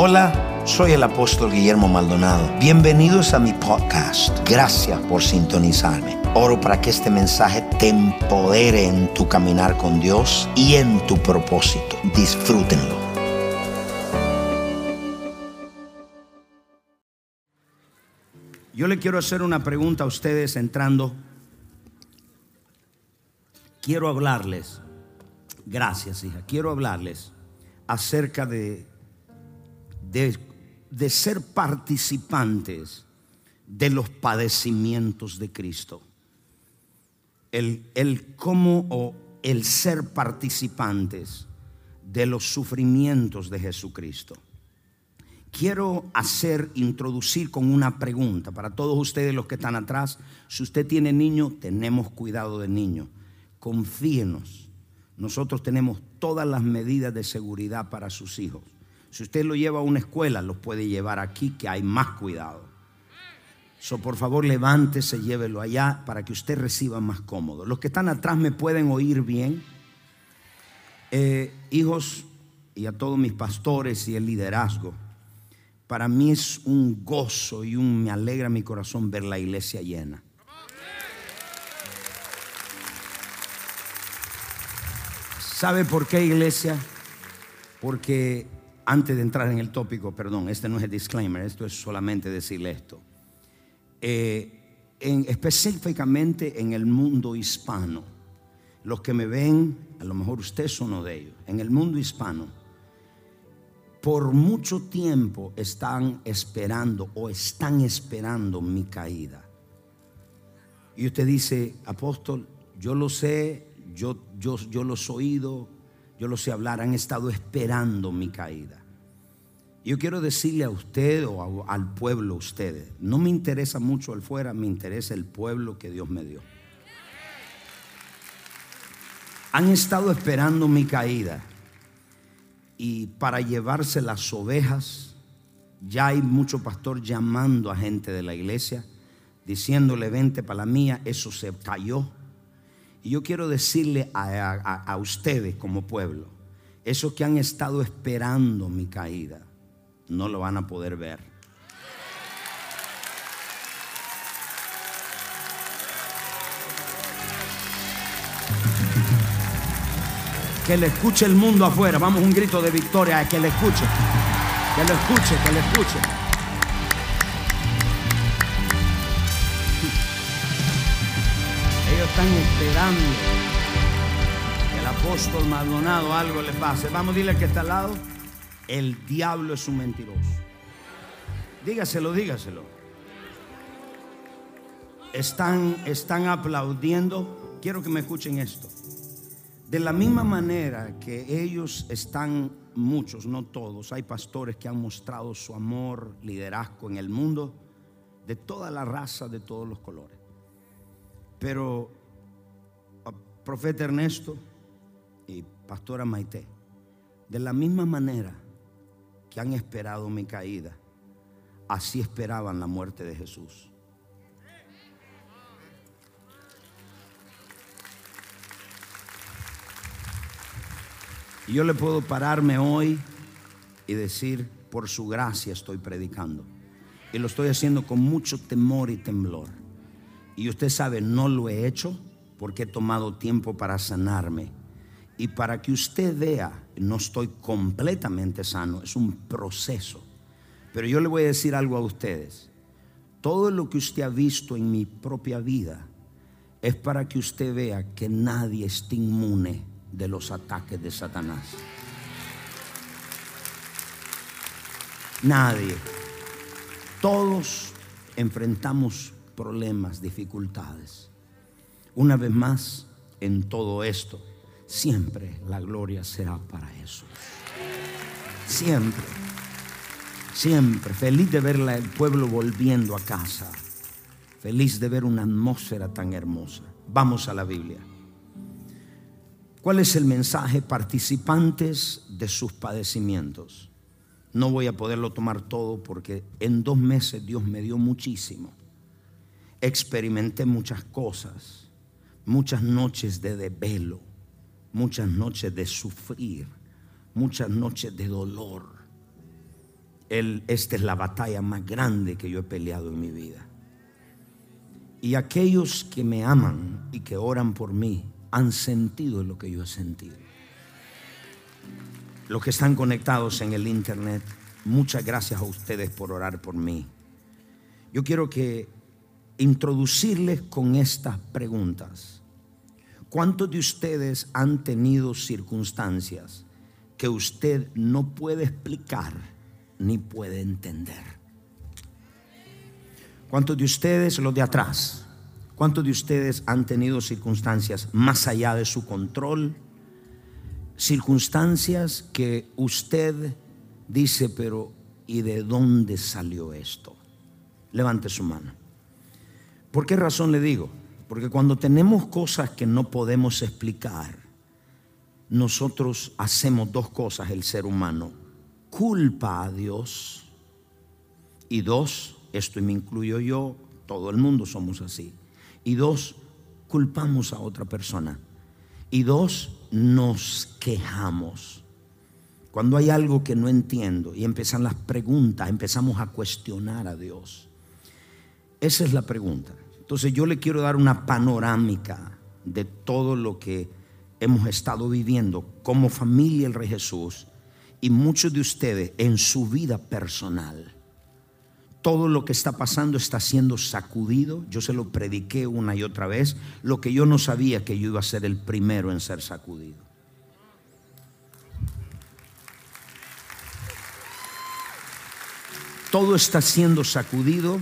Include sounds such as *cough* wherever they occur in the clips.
Hola, soy el apóstol Guillermo Maldonado. Bienvenidos a mi podcast. Gracias por sintonizarme. Oro para que este mensaje te empodere en tu caminar con Dios y en tu propósito. Disfrútenlo. Yo le quiero hacer una pregunta a ustedes entrando. Quiero hablarles, gracias hija, quiero hablarles acerca de de, ser participantes de los padecimientos de Cristo. El, el cómo o el ser participantes de los sufrimientos de Jesucristo. Quiero hacer, introducir con una pregunta para todos ustedes los que están atrás. Si usted tiene niño, tenemos cuidado de niño. Confíenos. Nosotros tenemos todas las medidas de seguridad para sus hijos. Si usted lo lleva a una escuela, lo puede llevar aquí, que hay más cuidado. So, por favor, levántese, llévelo allá para que usted reciba más cómodo. Los que están atrás me pueden oír bien. Eh, hijos y a todos mis pastores y el liderazgo, para mí es un gozo y un me alegra mi corazón ver la iglesia llena. ¿Sabe por qué iglesia? Porque antes de entrar en el tópico, perdón, este no es el disclaimer, esto es solamente decirle esto. Eh, específicamente en el mundo hispano, los que me ven, a lo mejor usted es uno de ellos, en el mundo hispano, por mucho tiempo están esperando o están esperando mi caída. Y usted dice, apóstol, yo lo sé, yo, yo, yo los he oído, yo lo sé hablar, han estado esperando mi caída. Yo quiero decirle a usted o al pueblo, ustedes, no me interesa mucho el fuera, me interesa el pueblo que Dios me dio. Han estado esperando mi caída y para llevarse las ovejas, ya hay mucho pastor llamando a gente de la iglesia, diciéndole, vente para la mía, eso se cayó. Y yo quiero decirle a, ustedes como pueblo, esos que han estado esperando mi caída, no lo van a poder ver. Que le escuche el mundo afuera. Vamos, un grito de victoria. Que le escuche. Que lo escuche, que le escuche. Están esperando que el apóstol Maldonado algo le pase. Vamos, dile que está al lado. El diablo es un mentiroso. Dígaselo, dígaselo. Están, están aplaudiendo. Quiero que me escuchen esto. De la misma manera que ellos están, muchos, no todos, hay pastores que han mostrado su amor, liderazgo en el mundo, de toda la raza, de todos los colores. Pero, profeta Ernesto y pastora Maite, de la misma manera que han esperado mi caída, así esperaban la muerte de Jesús. Y yo le puedo pararme hoy y decir, por su gracia estoy predicando. Y lo estoy haciendo con mucho temor y temblor. Y usted sabe, no lo he hecho porque he tomado tiempo para sanarme y para que usted vea, no estoy completamente sano, es un proceso. Pero yo le voy a decir algo a ustedes. Todo lo que usted ha visto en mi propia vida es para que usted vea que nadie está inmune de los ataques de Satanás. Nadie. Todos enfrentamos problemas, dificultades. Una vez más, en todo esto, siempre la gloria será para eso. Siempre, siempre. Feliz de ver el pueblo volviendo a casa. Feliz de ver una atmósfera tan hermosa. Vamos a la Biblia. ¿Cuál es el mensaje? Participantes de sus padecimientos. No voy a poderlo tomar todo porque en dos meses Dios me dio muchísimo. Experimenté muchas cosas, muchas noches de desvelo, muchas noches de sufrir, muchas noches de dolor. esta es la batalla más grande que yo he peleado en mi vida. Y aquellos que me aman y que oran por mí han sentido lo que yo he sentido. Los que están conectados en el internet, muchas gracias a ustedes por orar por mí. Yo quiero que introducirles con estas preguntas. ¿Cuántos de ustedes han tenido circunstancias que usted no puede explicar ni puede entender? ¿Cuántos de ustedes, los de atrás, cuántos de ustedes han tenido circunstancias más allá de su control? Circunstancias que usted dice, pero ¿y de dónde salió esto? Levante su mano. ¿Por qué razón le digo? Porque cuando tenemos cosas que no podemos explicar, nosotros hacemos dos cosas el ser humano. Culpa a Dios y dos, esto me incluyo yo, todo el mundo somos así. Y dos, culpamos a otra persona. Y dos, nos quejamos. Cuando hay algo que no entiendo y empiezan las preguntas, empezamos a cuestionar a Dios. Esa es la pregunta. Entonces yo le quiero dar una panorámica de todo lo que hemos estado viviendo como familia el Rey Jesús y muchos de ustedes en su vida personal. Todo lo que está pasando está siendo sacudido. Yo se lo prediqué una y otra vez. Lo que yo no sabía que yo iba a ser el primero en ser sacudido. Todo está siendo sacudido.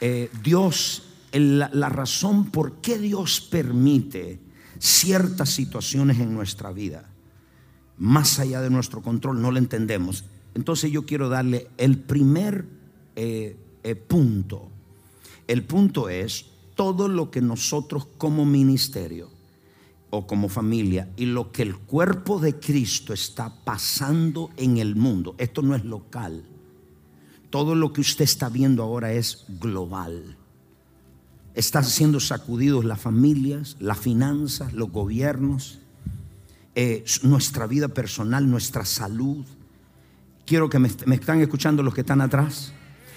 Eh, Dios, la, la razón por qué Dios permite ciertas situaciones en nuestra vida, más allá de nuestro control, no lo entendemos. Entonces yo quiero darle el primer eh, eh, punto. El punto es todo lo que nosotros como ministerio o como familia y lo que el cuerpo de Cristo está pasando en el mundo. Esto no es local. Todo lo que usted está viendo ahora es global. Están siendo sacudidos las familias, las finanzas, los gobiernos, eh, nuestra vida personal, nuestra salud. Quiero que me, me están escuchando los que están atrás.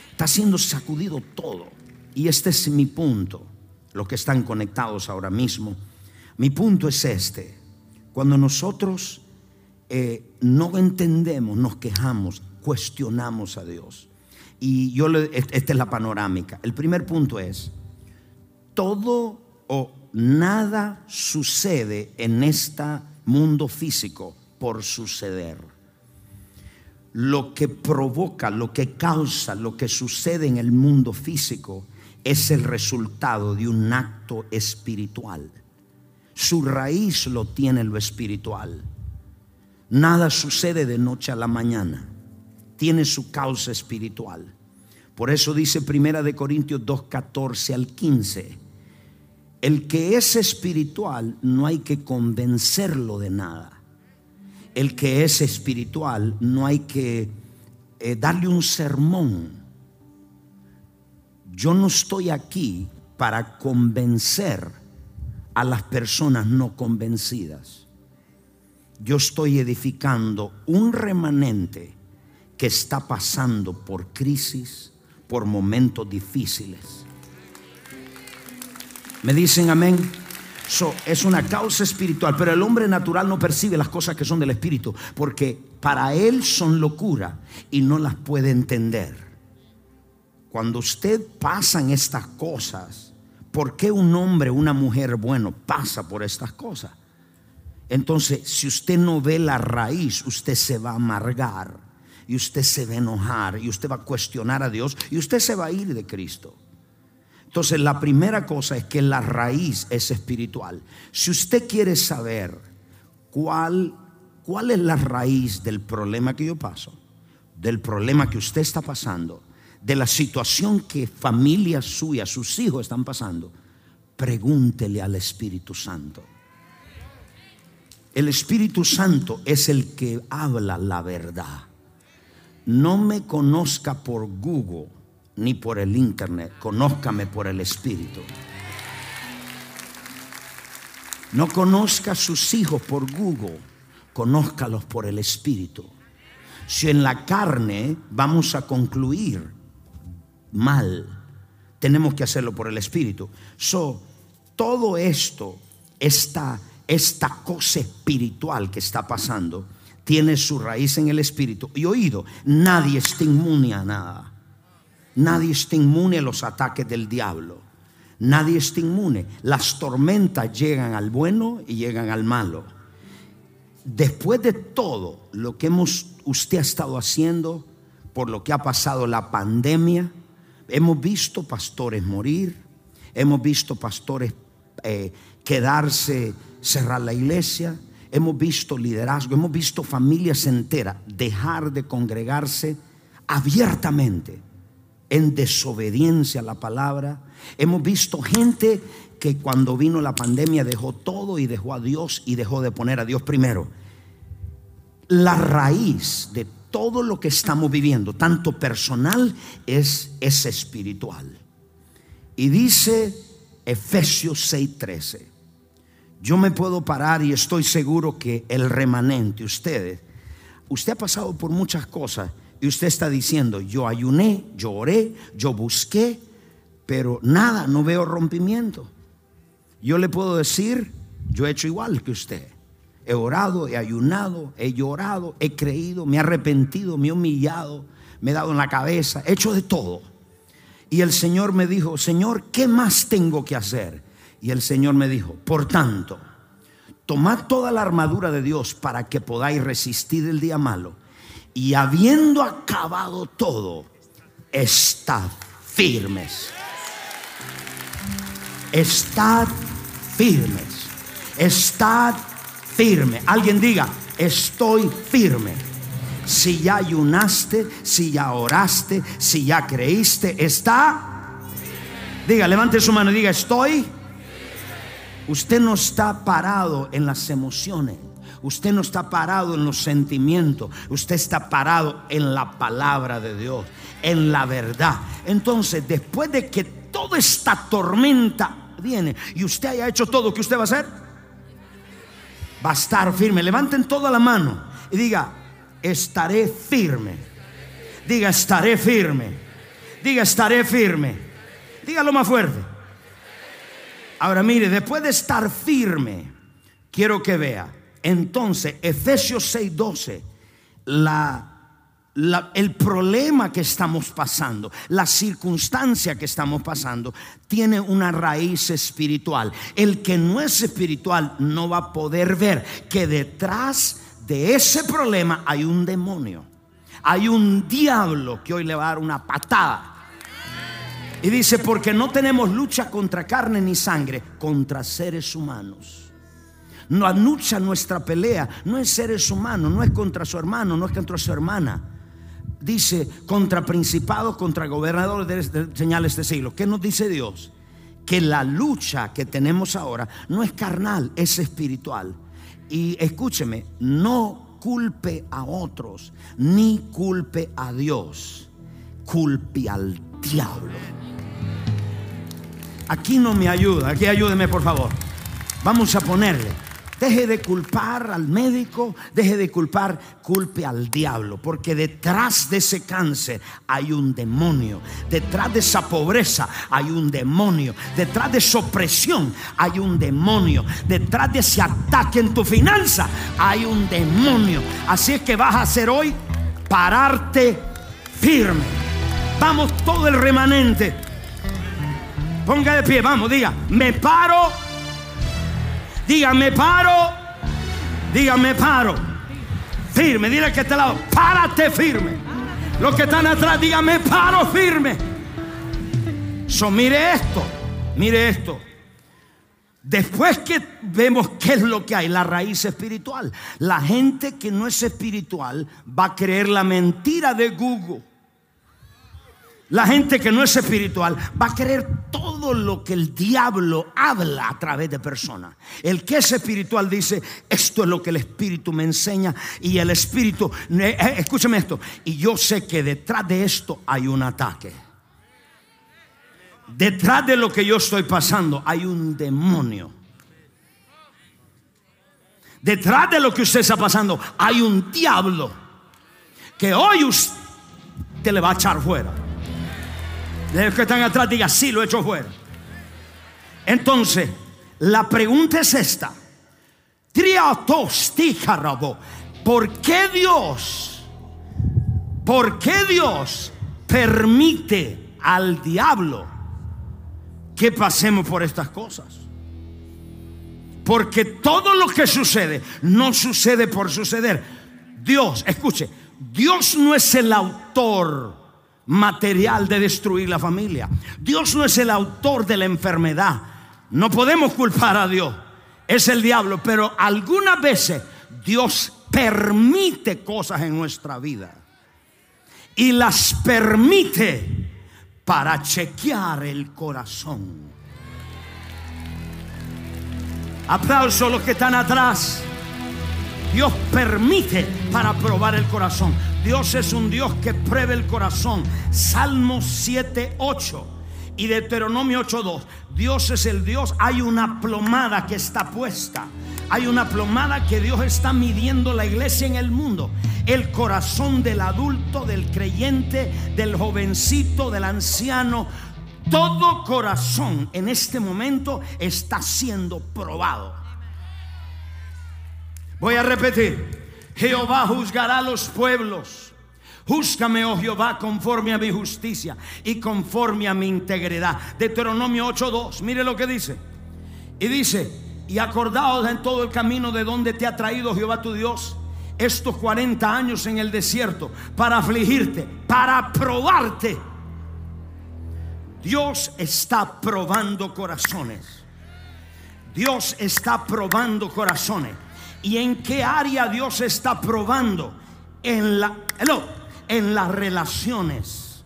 Está siendo sacudido todo. Y este es mi punto, los que están conectados ahora mismo. Mi punto es este. Cuando nosotros eh, no entendemos, nos quejamos, cuestionamos a Dios. Y yo, le, esta es la panorámica. El primer punto es, todo o nada sucede en este mundo físico por suceder. Lo que provoca, lo que causa, lo que sucede en el mundo físico es el resultado de un acto espiritual. Su raíz lo tiene lo espiritual. Nada sucede de noche a la mañana. Tiene su causa espiritual. Por eso dice Primera de Corintios 2, 14 al 15. El que es espiritual no hay que convencerlo de nada. El que es espiritual no hay que eh, darle un sermón. Yo no estoy aquí para convencer a las personas no convencidas. Yo estoy edificando un remanente que está pasando por crisis, por momentos difíciles. ¿Me dicen amén? es una causa espiritual, pero el hombre natural no percibe las cosas que son del espíritu, porque para él son locura y no las puede entender. Cuando usted pasa en estas cosas, ¿por qué un hombre, una mujer bueno pasa por estas cosas? Entonces, si usted no ve la raíz, usted se va a amargar y usted se va a enojar y usted va a cuestionar a Dios y usted se va a ir de Cristo. Entonces, la primera cosa es que la raíz es espiritual. Si usted quiere saber cuál, cuál es la raíz del problema que yo paso, del problema que usted está pasando, de la situación que familia suya, sus hijos están pasando, pregúntele al Espíritu Santo. El Espíritu Santo es el que habla la verdad. No me conozca por Google ni por el internet, conózcame por el Espíritu. No conozca a sus hijos por Google, conózcalos por el Espíritu. Si en la carne vamos a concluir mal, tenemos que hacerlo por el Espíritu. So, todo esto, esta, esta cosa espiritual que está pasando, tiene su raíz en el Espíritu. Y oído, nadie está inmune a nada. Nadie está inmune a los ataques del diablo. Nadie está inmune. Las tormentas llegan al bueno y llegan al malo. Después de todo lo que hemos, usted ha estado haciendo, por lo que ha pasado la pandemia, hemos visto pastores morir, hemos visto pastores eh, quedarse, cerrar la iglesia, hemos visto liderazgo, hemos visto familias enteras dejar de congregarse abiertamente en desobediencia a la palabra. Hemos visto gente que cuando vino la pandemia dejó todo y dejó a Dios y dejó de poner a Dios primero. La raíz de todo lo que estamos viviendo, tanto personal, es, es espiritual. Y dice Efesios 6:13, yo me puedo parar y estoy seguro que el remanente, ustedes, usted ha pasado por muchas cosas y usted está diciendo, yo ayuné, yo oré, yo busqué, pero nada, no veo rompimiento. Yo le puedo decir, yo he hecho igual que usted. He orado, he ayunado, he llorado, he creído, me he arrepentido, me he humillado, me he dado en la cabeza, he hecho de todo. Y el Señor me dijo, Señor, ¿qué más tengo que hacer? Y el Señor me dijo, por tanto, tomad toda la armadura de Dios para que podáis resistir el día malo y habiendo acabado todo, estad firmes. Estad firmes. Estad firme. Alguien diga, estoy firme. Si ya ayunaste, si ya oraste, si ya creíste, está. Diga, levante su mano y diga, estoy. Usted no está parado en las emociones. Usted no está parado en los sentimientos, usted está parado en la palabra de Dios, en la verdad. Entonces, después de que toda esta tormenta viene y usted haya hecho todo, ¿qué usted va a hacer? Va a estar firme. Levanten toda la mano y diga, estaré firme. Diga, estaré firme. Diga, estaré firme. Dígalo más fuerte. Ahora mire, después de estar firme, quiero que vea entonces, Efesios 6:12, la, el problema que estamos pasando, la circunstancia que estamos pasando, tiene una raíz espiritual. El que no es espiritual no va a poder ver que detrás de ese problema hay un demonio. Hay un diablo que hoy le va a dar una patada. Y dice, porque no tenemos lucha contra carne ni sangre, contra seres humanos no anucha nuestra pelea, no es seres humanos, no es contra su hermano, no es contra su hermana. Dice contra principados, contra gobernadores de señales de siglo. ¿Qué nos dice Dios? Que la lucha que tenemos ahora no es carnal, es espiritual. Y escúcheme, no culpe a otros, ni culpe a Dios, culpe al diablo. Aquí no me ayuda, aquí ayúdeme por favor. Vamos a ponerle. Deje de culpar al médico, deje de culpar, culpe al diablo, porque detrás de ese cáncer hay un demonio, detrás de esa pobreza hay un demonio, detrás de esa opresión hay un demonio, detrás de ese ataque en tu finanza hay un demonio. Así es que vas a hacer hoy pararte firme. Vamos todo el remanente. Ponga de pie, vamos, diga, me paro Dígame paro. Dígame paro. Firme. Dile que este lado. Párate firme. Los que están atrás, dígame paro firme. So, mire esto. Mire esto. Después que vemos qué es lo que hay, la raíz espiritual. La gente que no es espiritual va a creer la mentira de Google. La gente que no es espiritual va a creer todo lo que el diablo habla a través de personas. El que es espiritual dice, esto es lo que el espíritu me enseña y el espíritu, eh, eh, escúcheme esto, y yo sé que detrás de esto hay un ataque. Detrás de lo que yo estoy pasando hay un demonio. Detrás de lo que usted está pasando hay un diablo que hoy usted le va a echar fuera. De los que están atrás diga, sí, lo he hecho fuera. Entonces, la pregunta es esta. ¿Por qué Dios, por qué Dios permite al diablo que pasemos por estas cosas? Porque todo lo que sucede no sucede por suceder. Dios, escuche, Dios no es el autor material de destruir la familia. Dios no es el autor de la enfermedad. No podemos culpar a Dios. Es el diablo. Pero algunas veces Dios permite cosas en nuestra vida. Y las permite para chequear el corazón. Aplauso a los que están atrás. Dios permite para probar el corazón. Dios es un Dios que pruebe el corazón. Salmo 7, 8 y Deuteronomio 8.2. Dios es el Dios. Hay una plomada que está puesta. Hay una plomada que Dios está midiendo la iglesia en el mundo. El corazón del adulto, del creyente, del jovencito, del anciano. Todo corazón en este momento está siendo probado. Voy a repetir. Jehová juzgará a los pueblos. Júzgame, oh Jehová, conforme a mi justicia y conforme a mi integridad. Deuteronomio 8:2. Mire lo que dice. Y dice, y acordaos en todo el camino de donde te ha traído Jehová tu Dios estos 40 años en el desierto para afligirte, para probarte Dios está probando corazones. Dios está probando corazones. ¿Y en qué área Dios está probando? En, la, en las relaciones.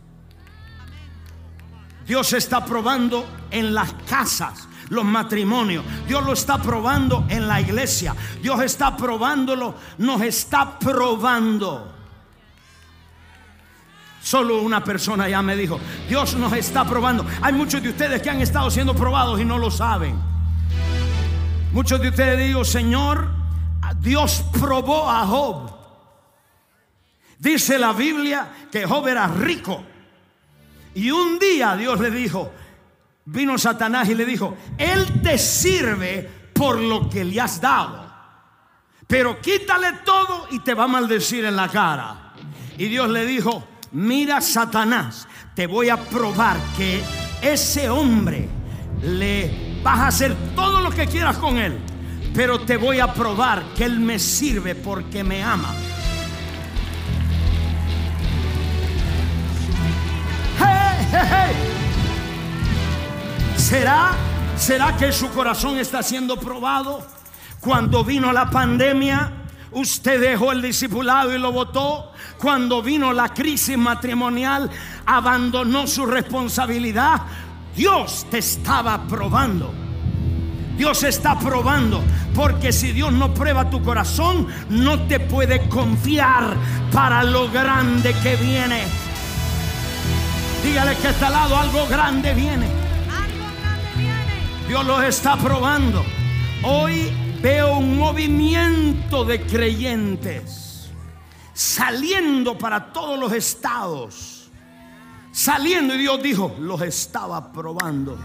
Dios está probando en las casas, los matrimonios. Dios lo está probando en la iglesia. Dios está probándolo, nos está probando. Solo una persona ya me dijo, Dios nos está probando. Hay muchos de ustedes que han estado siendo probados y no lo saben. Muchos de ustedes digo, Señor, Dios probó a Job. Dice la Biblia que Job era rico. Y un día Dios le dijo, vino Satanás y le dijo, Él te sirve por lo que le has dado. Pero quítale todo y te va a maldecir en la cara. Y Dios le dijo, mira Satanás, te voy a probar que ese hombre le vas a hacer todo lo que quieras con él, pero te voy a probar que él me sirve porque me ama. ¿Será, ¿Será que su corazón está siendo probado? Cuando vino la pandemia, usted dejó el discipulado y lo votó cuando vino la crisis matrimonial, abandonó su responsabilidad. Dios te estaba probando. Dios está probando. Porque si Dios no prueba tu corazón, no te puede confiar para lo grande que viene. Dígale que está al lado algo grande viene. Algo grande viene. Dios los está probando. Hoy veo un movimiento de creyentes saliendo para todos los estados. Saliendo y Dios dijo, los estaba probando.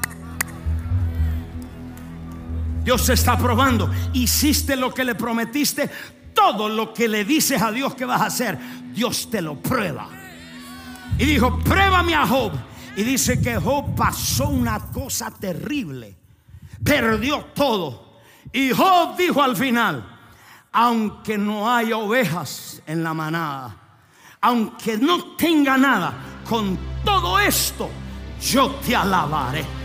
Dios se está probando. Hiciste lo que le prometiste. Todo lo que le dices a Dios que vas a hacer, Dios te lo prueba. Y dijo, pruébame a Job. Y dice que Job pasó una cosa terrible. Perdió todo. Y Job dijo al final, aunque no haya ovejas en la manada, aunque no tenga nada, con todo esto yo te alabaré.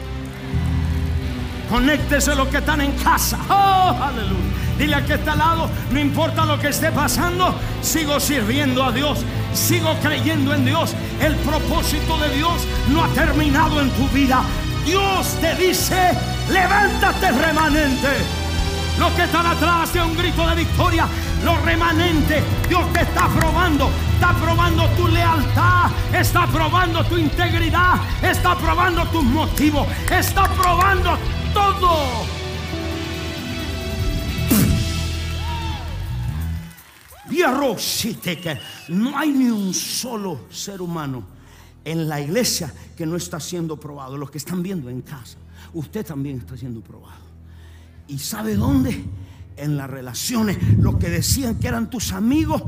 Conéctese los que están en casa. Oh, aleluya. Dile a que está al lado, no importa lo que esté pasando, sigo sirviendo a Dios, sigo creyendo en Dios. El propósito de Dios no ha terminado en tu vida. Dios te dice, levántate remanente. Los que están atrás de un grito de victoria, los remanentes, Dios te está probando, está probando tu lealtad, está probando tu integridad, está probando tus motivos, está probando todo. no hay ni un solo ser humano en la iglesia que no está siendo probado. Los que están viendo en casa, usted también está siendo probado. ¿Y sabe dónde? En las relaciones. Los que decían que eran tus amigos,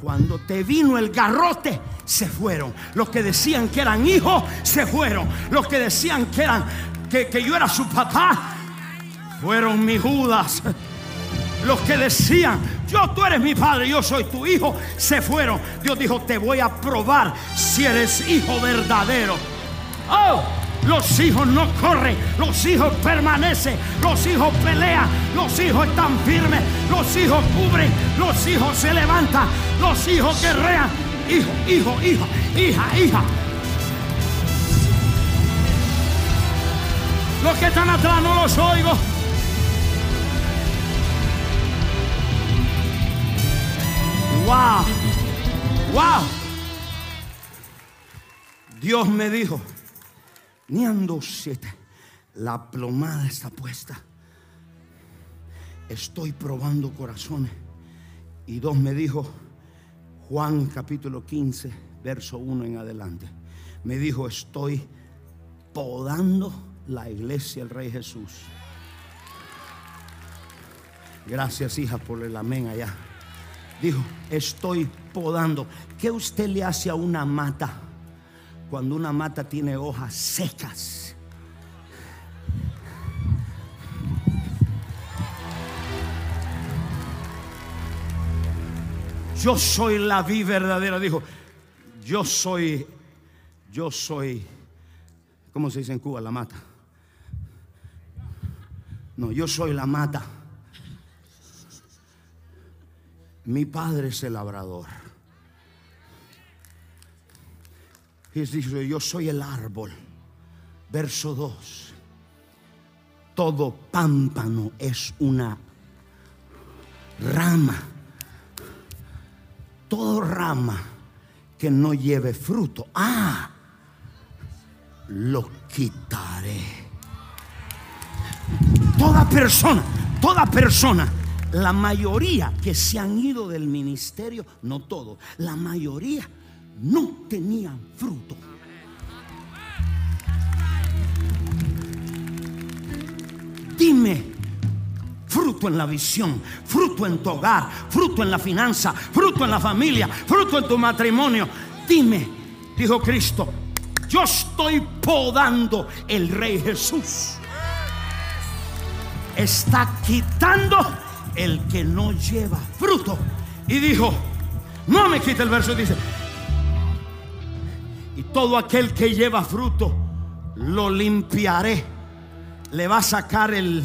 cuando te vino el garrote, se fueron. Los que decían que eran hijos, se fueron. Los que decían que eran que, yo era su papá, fueron mis Judas. Los que decían, yo tú eres mi padre, yo soy tu hijo, se fueron. Dios dijo, te voy a probar si eres hijo verdadero. Oh, los hijos no corren, los hijos permanecen, los hijos pelean, los hijos están firmes, los hijos cubren, los hijos se levantan, los hijos guerrean. Hijo, hijo, hija, hija, hija. Los que están atrás no los oigo. Wow. Wow. Dios me dijo, Niando siete, la plomada está puesta. Estoy probando corazones. Y dos me dijo, Juan capítulo 15, verso 1 en adelante. Me dijo, estoy podando la iglesia el Rey Jesús. Gracias, hija, por el amén allá. Dijo, estoy podando. ¿Qué usted le hace a una mata cuando una mata tiene hojas secas? Yo soy la vi verdadera, dijo. Yo soy, yo soy, ¿cómo se dice en Cuba? La mata. No, yo soy la mata. Mi padre es el labrador. Dice, yo soy el árbol. Verso 2. Todo pámpano es una rama. Todo rama que no lleve fruto. Ah, lo quitaré. Toda persona, toda persona la mayoría que se han ido del ministerio, no todos, la mayoría no tenían fruto. Dime fruto en la visión, fruto en tu hogar, fruto en la finanza, fruto en la familia, fruto en tu matrimonio. Dime, dijo Cristo, yo estoy podando el Rey Jesús. Está quitando el que no lleva fruto. Y dijo, no me quite el verso, dice, y todo aquel que lleva fruto, lo limpiaré. Le va a sacar el,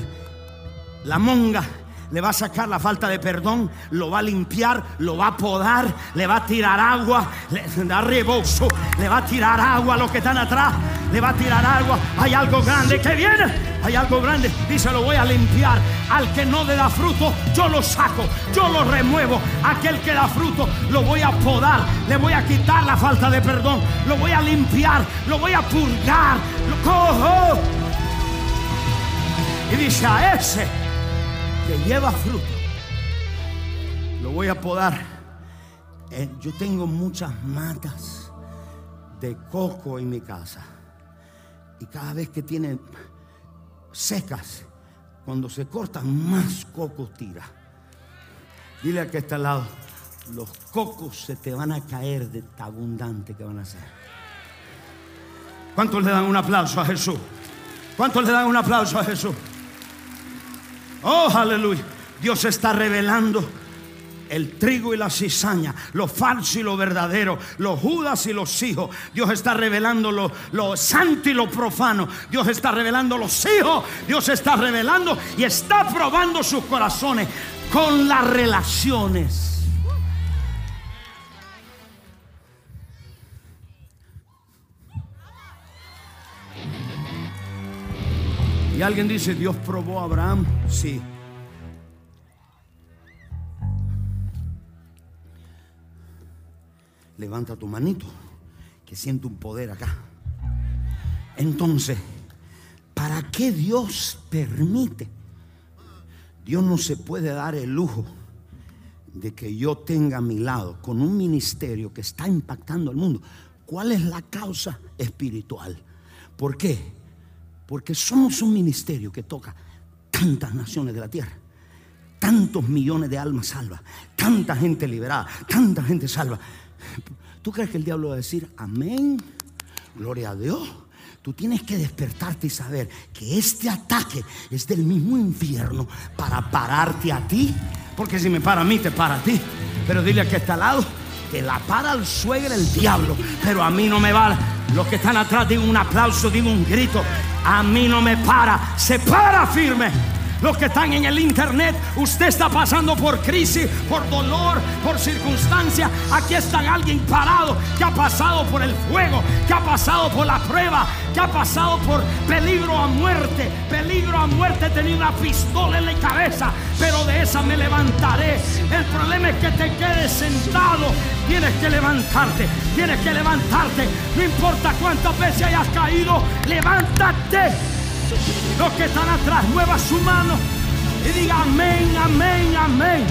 la monga le va a sacar la falta de perdón, lo va a limpiar, lo va a podar, le va a tirar agua, le *laughs* da rebozo, le va a tirar agua a los que están atrás, le va a tirar agua. Hay algo grande que viene, hay algo grande. Dice, lo voy a limpiar. Al que no le da fruto, yo lo saco, yo lo remuevo. Aquel que da fruto, lo voy a podar, le voy a quitar la falta de perdón, lo voy a limpiar, lo voy a purgar, lo cojo. Y dice a ese que lleva fruto, lo voy a podar. Eh, yo tengo muchas matas de coco en mi casa. Y cada vez que tienen secas, cuando se cortan, más coco tira. Dile a que está al lado, los cocos se te van a caer de tan abundante que van a ser. ¿Cuántos le dan un aplauso a Jesús? ¿Cuántos le dan un aplauso a Jesús? Oh, aleluya. Dios está revelando el trigo y la cizaña, lo falso y lo verdadero, los judas y los hijos. Dios está revelando lo, santo y lo profano. Dios está revelando los hijos. Dios está revelando y está probando sus corazones con las relaciones. Y alguien dice, Dios probó a Abraham. Sí. Levanta tu manito, que siento un poder acá. Entonces, ¿para qué Dios permite? Dios no se puede dar el lujo de que yo tenga a mi lado con un ministerio que está impactando al mundo. ¿Cuál es la causa espiritual? ¿Por qué? Porque somos un ministerio que toca tantas naciones de la tierra, tantos millones de almas salvas, tanta gente liberada, tanta gente salva. ¿Tú crees que el diablo va a decir amén? Gloria a Dios. Tú tienes que despertarte y saber que este ataque es del mismo infierno para pararte a ti. Porque si me para a mí, te para a ti. Pero dile a que está al lado, te la para al suegro el diablo. Pero a mí no me va. Los que están atrás, digo un aplauso, digo un grito. A mí no me para. Se para firme los que están en el internet, usted está pasando por crisis, por dolor, por circunstancia. Aquí está alguien parado que ha pasado por el fuego, que ha pasado por la prueba, que ha pasado por peligro a muerte. Peligro a muerte, tenía una pistola en la cabeza, pero de esa me levantaré. El problema es que te quedes sentado. Tienes que levantarte, tienes que levantarte. No importa cuántas veces hayas caído, levántate. Los que están atrás, mueva su mano y diga amén, amén, amén.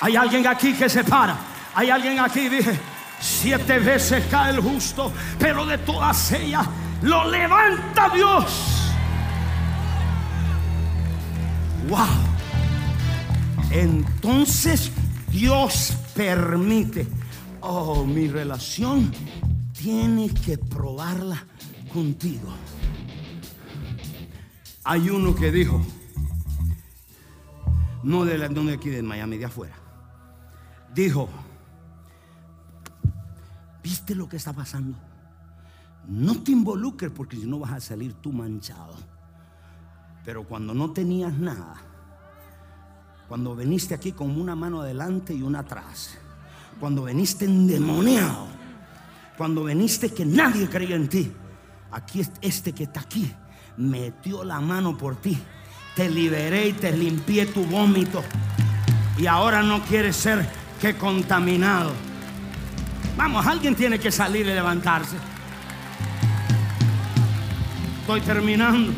Hay alguien aquí que se para. Hay alguien aquí, dije, siete veces cae el justo, pero de todas ellas lo levanta Dios. Wow. Entonces Dios permite. Oh, mi relación tiene que probarla contigo. Hay uno que dijo, no de, la, aquí de Miami, de afuera, dijo, ¿viste lo que está pasando? No te involucres porque si no vas a salir tú manchado. Pero cuando no tenías nada, cuando viniste aquí con una mano adelante y una atrás. Cuando viniste endemoniado. Cuando viniste que nadie creía en ti. Aquí este que está aquí metió la mano por ti. Te liberé y te limpié tu vómito. Y ahora no quieres ser que contaminado. Vamos, alguien tiene que salir y levantarse. Estoy terminando.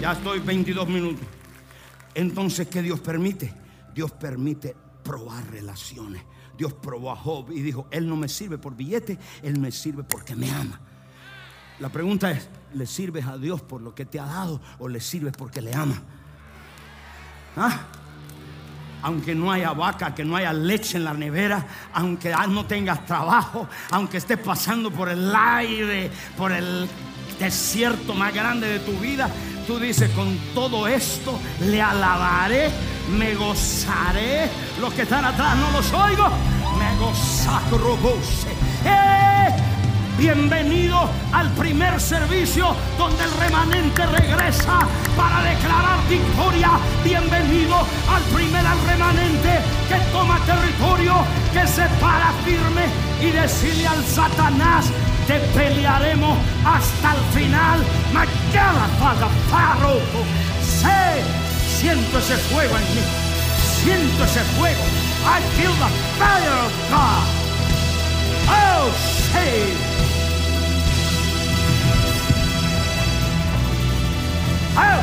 Ya estoy 22 minutos. Entonces, ¿qué Dios permite? Dios permite probar relaciones. Dios probó a Job y dijo, Él no me sirve por billete, Él me sirve porque me ama. La pregunta es, ¿le sirves a Dios por lo que te ha dado o le sirves porque le ama? ¿Ah? Aunque no haya vaca, que no haya leche en la nevera, aunque no tengas trabajo, aunque estés pasando por el aire, por el desierto más grande de tu vida, tú dices, con todo esto le alabaré, me gozaré. Los que están atrás no los oigo, me gozaré. ¡Eh! Bienvenido al primer servicio donde el remanente regresa para declarar victoria. Bienvenido al primer remanente que toma territorio, que se para firme y decirle al Satanás, te pelearemos hasta el final. Mañana, Padre Faro. Sé, siento ese fuego en mí. Siento ese fuego. I feel the fire of God. Oh, say. Oh.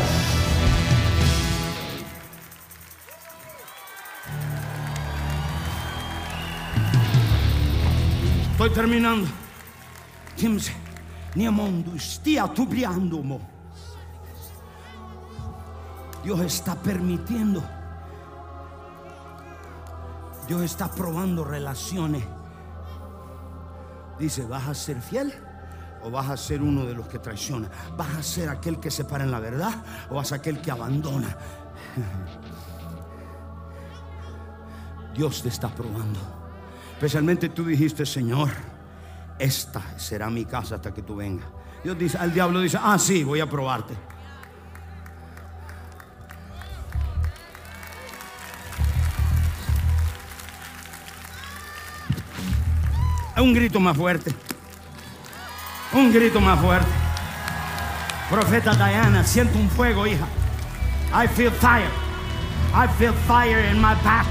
Estoy terminando. Kimse niamondo stia tubriando. Dios está permitiendo. Dios está probando relaciones. Dice, ¿vas a ser fiel? ¿O vas a ser uno de los que traiciona? ¿Vas a ser aquel que se para en la verdad? ¿O vas a aquel que abandona? *laughs* Dios te está probando. Especialmente tú dijiste, Señor esta será mi casa hasta que tú vengas. Dios dice, al diablo dice, ah, sí, voy a probarte. Un grito más fuerte. Un grito más fuerte. Profeta Diana, siento un fuego, hija. I feel fire. I feel fire in my back.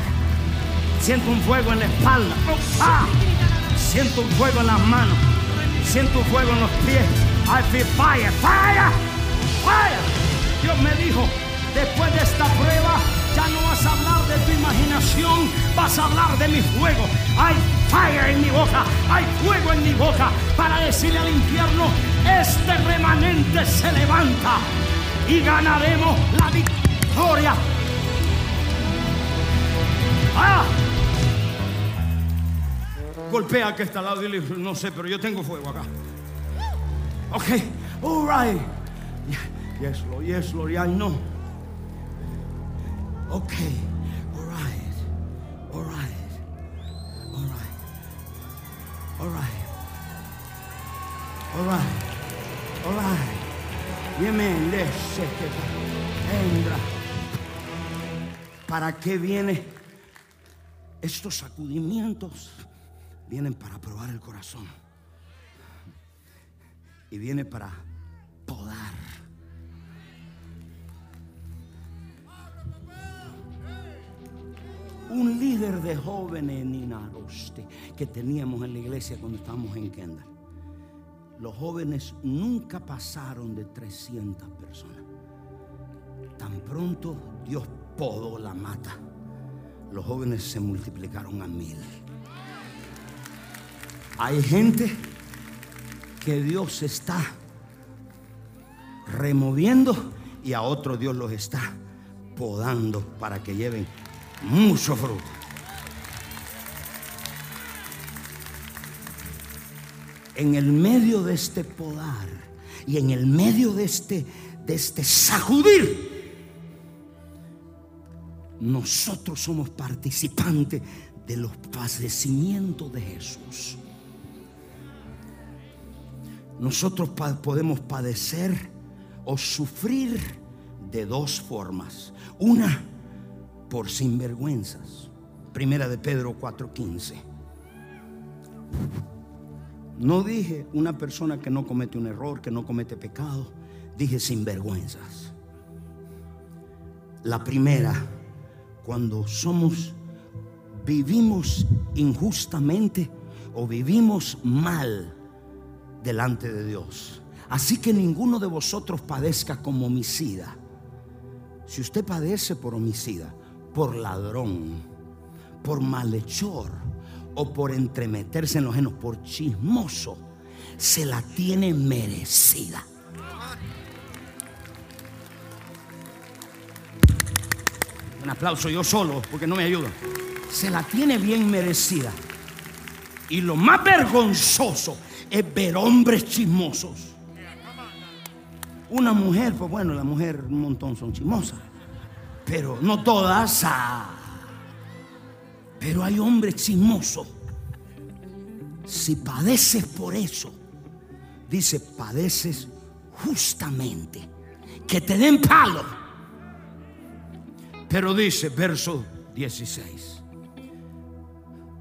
Siento un fuego en la espalda. ah. Siento un fuego en las manos. Siento un fuego en los pies. I feel fire, fire, fire. Dios me dijo, después de esta prueba, ya no vas a hablar de tu imaginación, vas a hablar de mi fuego. Hay fire en mi boca, hay fuego en mi boca para decirle al infierno, este remanente se levanta y ganaremos la victoria. ¡Ah! Golpea que está al lado y dile, no sé, pero yo tengo fuego acá. Ok, all right. Yes, Lord, yes, Lord, I know. Ok, all right, all right, all right, all right, all right, all right. ¿Para qué viene estos sacudimientos? Vienen para probar el corazón. Y viene para podar. Un líder de jóvenes en Inaroste que teníamos en la iglesia cuando estábamos en Kendall. Los jóvenes nunca pasaron de 300 personas. Tan pronto Dios podó la mata, los jóvenes se multiplicaron a mil. Hay gente que Dios está removiendo y a otro Dios los está podando para que lleven mucho fruto. En el medio de este podar y en el medio de este, de este sacudir, nosotros somos participantes de los padecimientos de Jesús. Nosotros podemos padecer o sufrir de dos formas. Una, por sinvergüenzas. Primera de Pedro 4:15. No dije una persona que no comete un error, que no comete pecado. Dije sinvergüenzas. La primera, cuando somos, vivimos injustamente o vivimos mal delante de Dios. Así que ninguno de vosotros padezca como homicida. Si usted padece por homicida, por ladrón, por malhechor o por entremeterse en los genos, por chismoso, se la tiene merecida. Un aplauso yo solo porque no me ayuda. Se la tiene bien merecida. Y lo más vergonzoso es ver hombres chismosos. Una mujer, pues bueno, la mujer un montón son chismosas, pero no todas. Ah. Pero hay hombres chismosos. Si padeces por eso, dice, padeces justamente. Que te den palo. Pero dice, verso 16.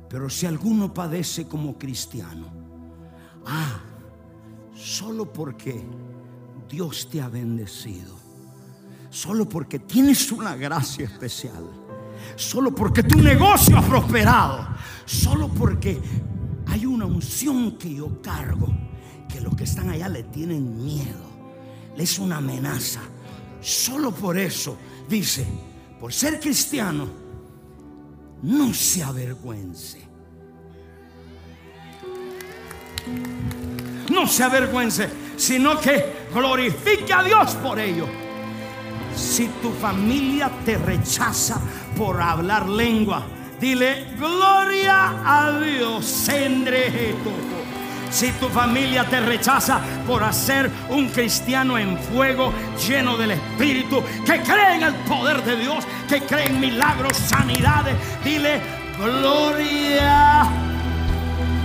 Pero si alguno padece como cristiano, Ah, solo porque Dios te ha bendecido. Solo porque tienes una gracia especial. Solo porque tu negocio ha prosperado. Solo porque hay una unción que yo cargo. Que los que están allá le tienen miedo. Le es una amenaza. Solo por eso dice, por ser cristiano, no se avergüence no se avergüence, sino que glorifique a Dios por ello. Si tu familia te rechaza por hablar lengua, dile gloria a Dios. Si tu familia te rechaza por hacer un cristiano en fuego, lleno del Espíritu, que cree en el poder de Dios, que cree en milagros, sanidades, dile gloria.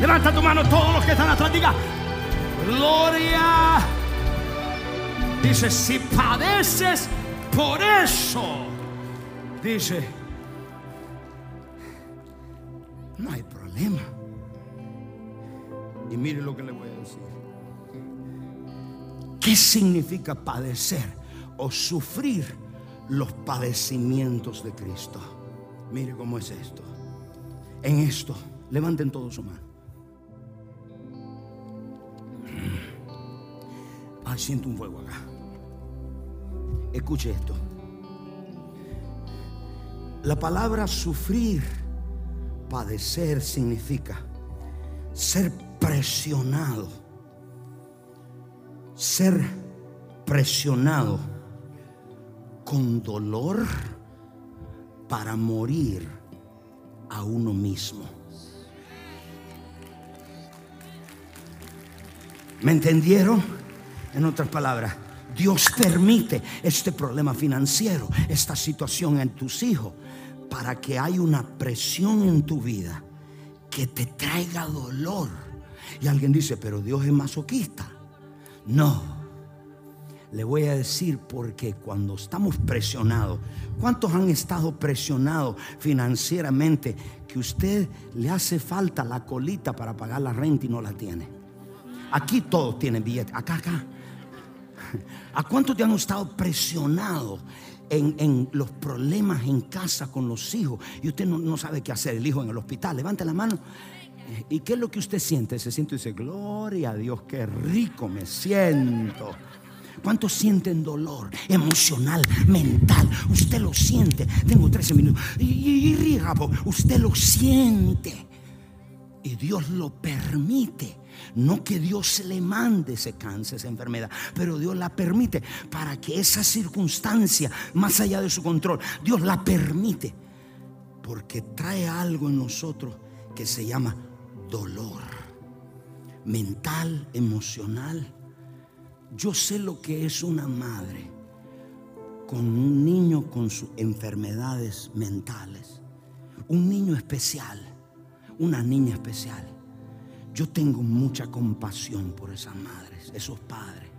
Levanta tu mano todos los que están atrás, diga gloria. Dice, si padeces por eso, dice, no hay problema. Y mire lo que le voy a decir. ¿Qué significa padecer o sufrir los padecimientos de Cristo? Mire cómo es esto. En esto, levanten todos su mano. Ay, siento un fuego acá. Escuche esto. La palabra sufrir, padecer significa ser presionado. Ser presionado con dolor para morir a uno mismo. ¿Me entendieron? En otras palabras, Dios permite este problema financiero, esta situación en tus hijos, para que haya una presión en tu vida que te traiga dolor. Y alguien dice, pero Dios es masoquista. No. Le voy a decir porque cuando estamos presionados, ¿cuántos han estado presionados financieramente que usted le hace falta la colita para pagar la renta y no la tiene? Aquí todos tienen billetes, acá, acá. *laughs* ¿A cuántos te han estado presionados en, los problemas en casa con los hijos y usted no, no, sabe qué hacer, el hijo en el hospital? Levante la mano. ¿Y qué es lo que usted siente? Se siente y dice, gloria a Dios, qué rico me siento. ¿Cuántos sienten dolor emocional, mental? Usted lo siente. Tengo 13 minutos. Y, y, usted lo siente. Y Dios lo permite. No que Dios le mande ese cáncer, esa enfermedad, pero Dios la permite para que esa circunstancia, más allá de su control, Dios la permite. Porque trae algo en nosotros que se llama dolor mental, emocional yo sé lo que es una madre con un niño con sus enfermedades mentales. Un niño especial, una niña especial. Yo tengo mucha compasión por esas madres, esos padres.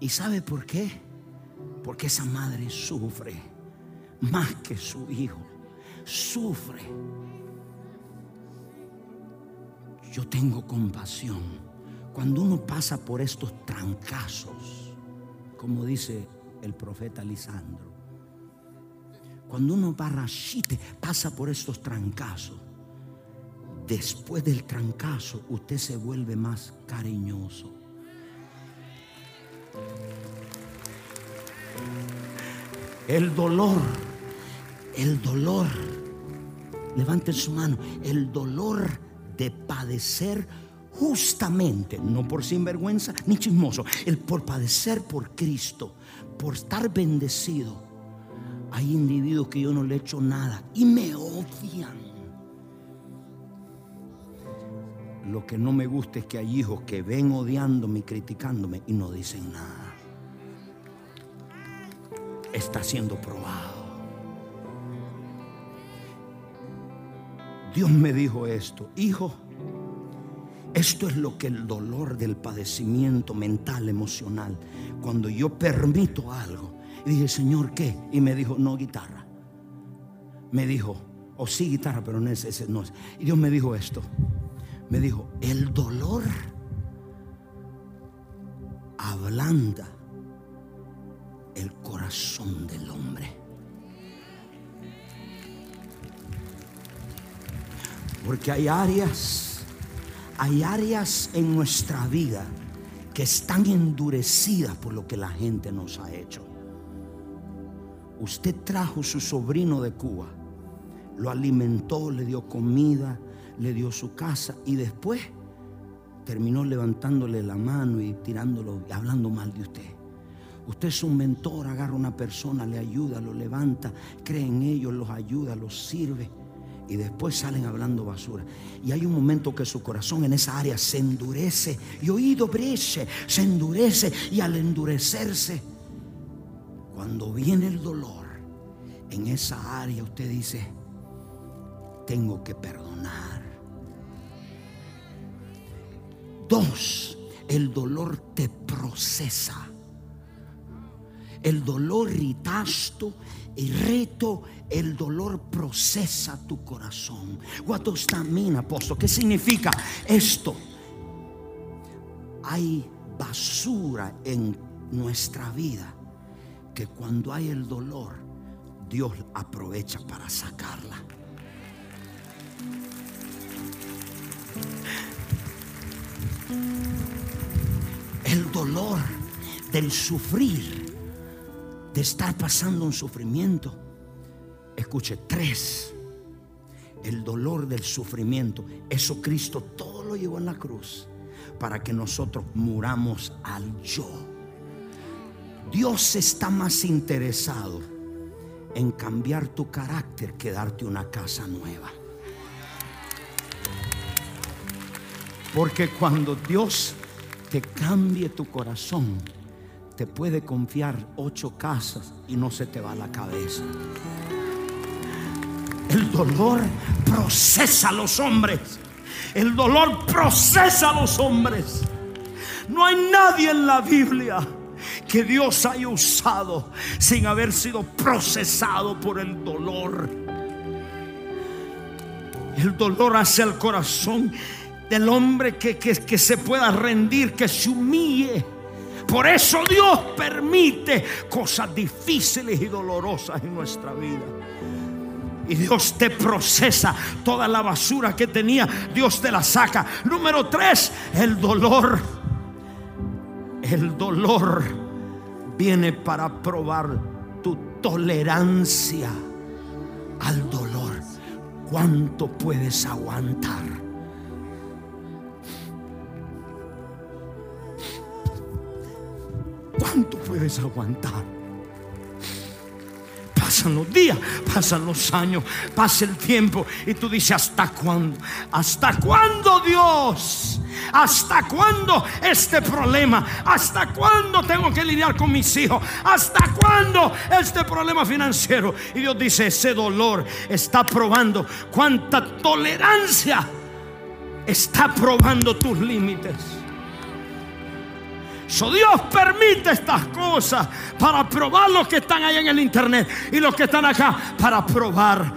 ¿Y sabe por qué? Porque esa madre sufre más que su hijo. Sufre. Yo tengo compasión cuando uno pasa por estos trancazos, como dice el profeta Lisandro, cuando uno barrachite pasa por estos trancazos, después del trancazo usted se vuelve más cariñoso. El dolor, el dolor, levanten su mano, el dolor de padecer justamente, no por sinvergüenza ni chismoso, el por padecer por Cristo, por estar bendecido. Hay individuos que yo no le he hecho nada y me odian. Lo que no me gusta es que hay hijos que ven odiándome y criticándome y no dicen nada. Está siendo probado. Dios me dijo esto, hijo, esto es lo que el dolor del padecimiento mental, emocional, cuando yo permito algo, y dije, Señor, ¿qué? Y me dijo, no guitarra. Me dijo, o sí guitarra, pero no es ese, no es. Y Dios me dijo esto. Me dijo, el dolor ablanda el corazón del hombre. Porque hay áreas hay áreas en nuestra vida que están endurecidas por lo que la gente nos ha hecho. Usted trajo su sobrino de Cuba, lo alimentó, le dio comida, le dio su casa y después terminó levantándole la mano y tirándolo, y hablando mal de usted. Usted es un mentor, agarra a una persona, le ayuda, lo levanta, cree en ellos, los ayuda, los sirve y después salen hablando basura. Y hay un momento que su corazón en esa área se endurece y oído breche, se endurece y al endurecerse, cuando viene el dolor en esa área, usted dice, tengo que perdonar. Dos, el dolor te procesa. El dolor ritasto y reto, el dolor procesa tu corazón. Guatostamina, apóstol. ¿Qué significa esto? Hay basura en nuestra vida que cuando hay el dolor, Dios aprovecha para sacarla. El dolor del sufrir, de estar pasando un sufrimiento. Escuche, tres, el dolor del sufrimiento. Eso Cristo todo lo llevó en la cruz para que nosotros muramos al yo. Dios está más interesado en cambiar tu carácter que darte una casa nueva. Porque cuando Dios te cambie tu corazón, te puede confiar ocho casas y no se te va la cabeza. El dolor procesa a los hombres. El dolor procesa a los hombres. No hay nadie en la Biblia que Dios haya usado sin haber sido procesado por el dolor. El dolor hace el corazón del hombre que, que, se pueda rendir, que se humille. Por eso Dios permite cosas difíciles y dolorosas en nuestra vida. Y Dios te procesa toda la basura que tenía, Dios te la saca. Número tres, el dolor. El dolor viene para probar tu tolerancia al dolor. ¿Cuánto puedes aguantar? ¿Cuánto puedes aguantar? Pasan los días, pasan los años, pasa el tiempo y tú dices, ¿hasta cuándo? ¿Hasta cuándo Dios? ¿Hasta cuándo este problema? ¿Hasta cuándo tengo que lidiar con mis hijos? ¿Hasta cuándo este problema financiero? Y Dios dice, ese dolor está probando cuánta tolerancia está probando tus límites. Dios permite estas cosas para probar los que están ahí en el internet y los que están acá, para probar,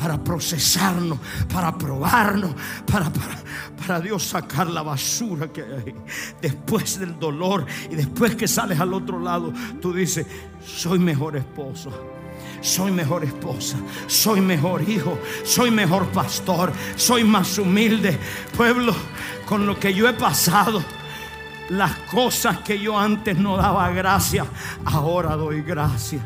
para procesarnos, para probarnos, para, para, para Dios sacar la basura que hay. Después del dolor y después que sales al otro lado, tú dices, soy mejor esposo soy mejor esposa, soy mejor hijo, soy mejor pastor, soy más humilde. Pueblo, con lo que yo he pasado, las cosas que yo antes no daba gracias, ahora doy gracias.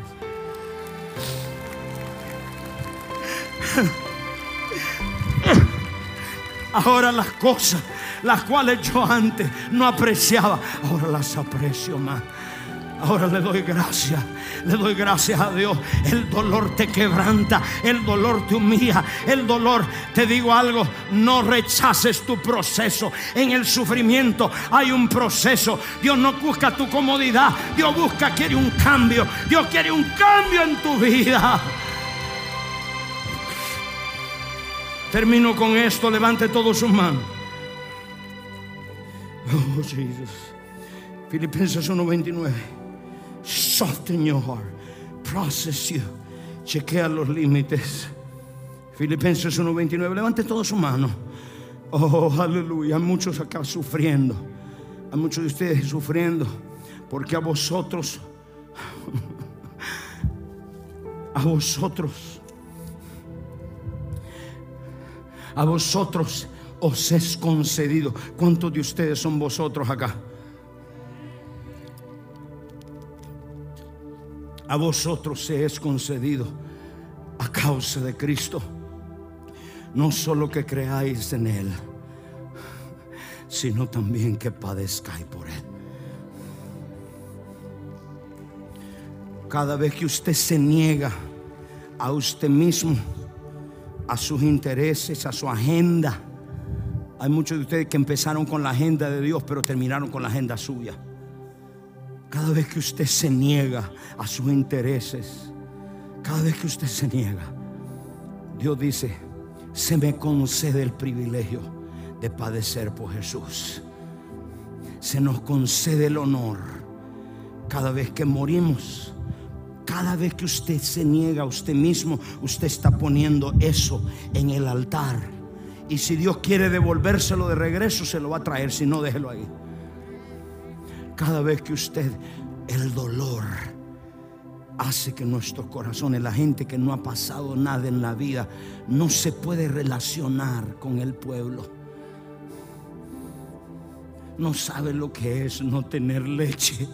Ahora las cosas, las cuales yo antes no apreciaba, ahora las aprecio más. Ahora le doy gracias. Le doy gracias a Dios. El dolor te quebranta. El dolor te humilla. El dolor, te digo algo, no rechaces tu proceso. En el sufrimiento hay un proceso. Dios no busca tu comodidad. Dios busca, quiere un cambio. Dios quiere un cambio en tu vida. Termino con esto. Levante todos sus manos. Oh, Jesus. Filipenses 1:29 soften your heart, process you, chequea los límites. Filipenses 1:29, levante toda su mano. Oh, aleluya, hay muchos acá sufriendo. Hay muchos de ustedes sufriendo porque a vosotros, *laughs* a vosotros, a vosotros os es concedido. ¿Cuántos de ustedes son vosotros acá? A vosotros se es concedido a causa de Cristo. No solo que creáis en Él, sino también que padezcáis por Él. Cada vez que usted se niega a usted mismo, a sus intereses, a su agenda, hay muchos de ustedes que empezaron con la agenda de Dios, pero terminaron con la agenda suya. Cada vez que usted se niega a sus intereses, cada vez que usted se niega, Dios dice, se me concede el privilegio de padecer por Jesús. Se nos concede el honor cada vez que morimos. Cada vez que usted se niega a usted mismo, usted está poniendo eso en el altar. Y si Dios quiere devolvérselo de regreso, se lo va a traer. Si no, déjelo ahí. Cada vez que usted, el dolor hace que nuestros corazones, la gente que no ha pasado nada en la vida, no se puede relacionar con el pueblo. No sabe lo que es no tener leche.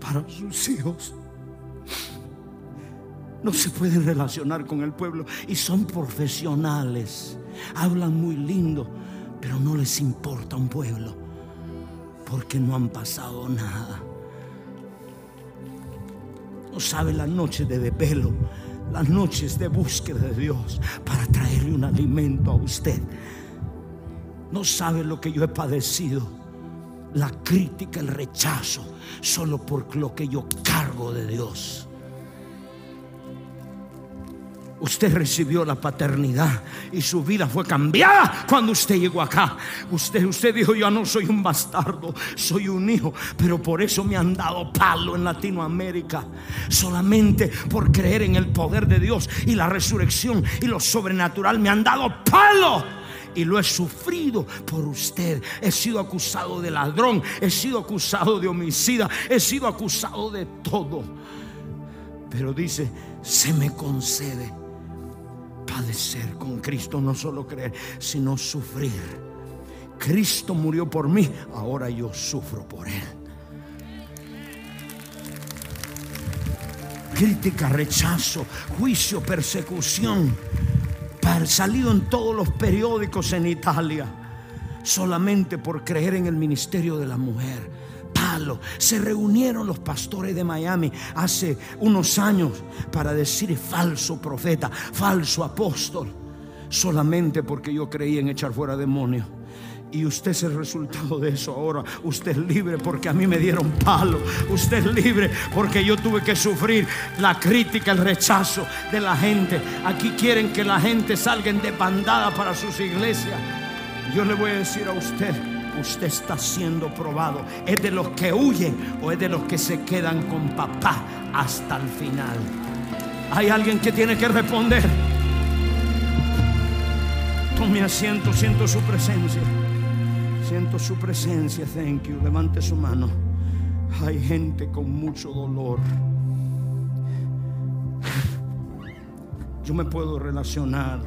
para sus hijos. No se pueden relacionar con el pueblo y son profesionales. Hablan muy lindo, pero no les importa un pueblo porque no han pasado nada. No sabe las noches de desvelo, las noches de búsqueda de Dios para traerle un alimento a usted. No sabe lo que yo he padecido, la crítica, el rechazo, solo por lo que yo cargo de Dios. Usted recibió la paternidad y su vida fue cambiada cuando usted llegó acá. Usted, usted dijo, yo no soy un bastardo, soy un hijo, pero por eso me han dado palo en Latinoamérica. Solamente por creer en el poder de Dios y la resurrección y lo sobrenatural me han dado palo y lo he sufrido por usted. He sido acusado de ladrón, he sido acusado de homicida, he sido acusado de todo. Pero dice, se me concede padecer con Cristo, no solo creer, sino sufrir. Cristo murió por mí, ahora yo sufro por Él. Crítica, rechazo, juicio, persecución, salido en todos los periódicos en Italia, solamente por creer en el ministerio de la mujer se reunieron los pastores de Miami hace unos años para decir falso profeta, falso apóstol, solamente porque yo creí en echar fuera demonios. Y usted es el resultado de eso ahora. Usted es libre porque a mí me dieron palo. Usted es libre porque yo tuve que sufrir la crítica, el rechazo de la gente. Aquí quieren que la gente salga en desbandada para sus iglesias. Yo le voy a decir a usted, usted está siendo probado. ¿Es de los que huyen o es de los que se quedan con papá hasta el final? Hay alguien que tiene que responder. Tome asiento, siento su presencia. Siento su presencia, thank you. Levante su mano. Hay gente con mucho dolor. Yo me puedo relacionar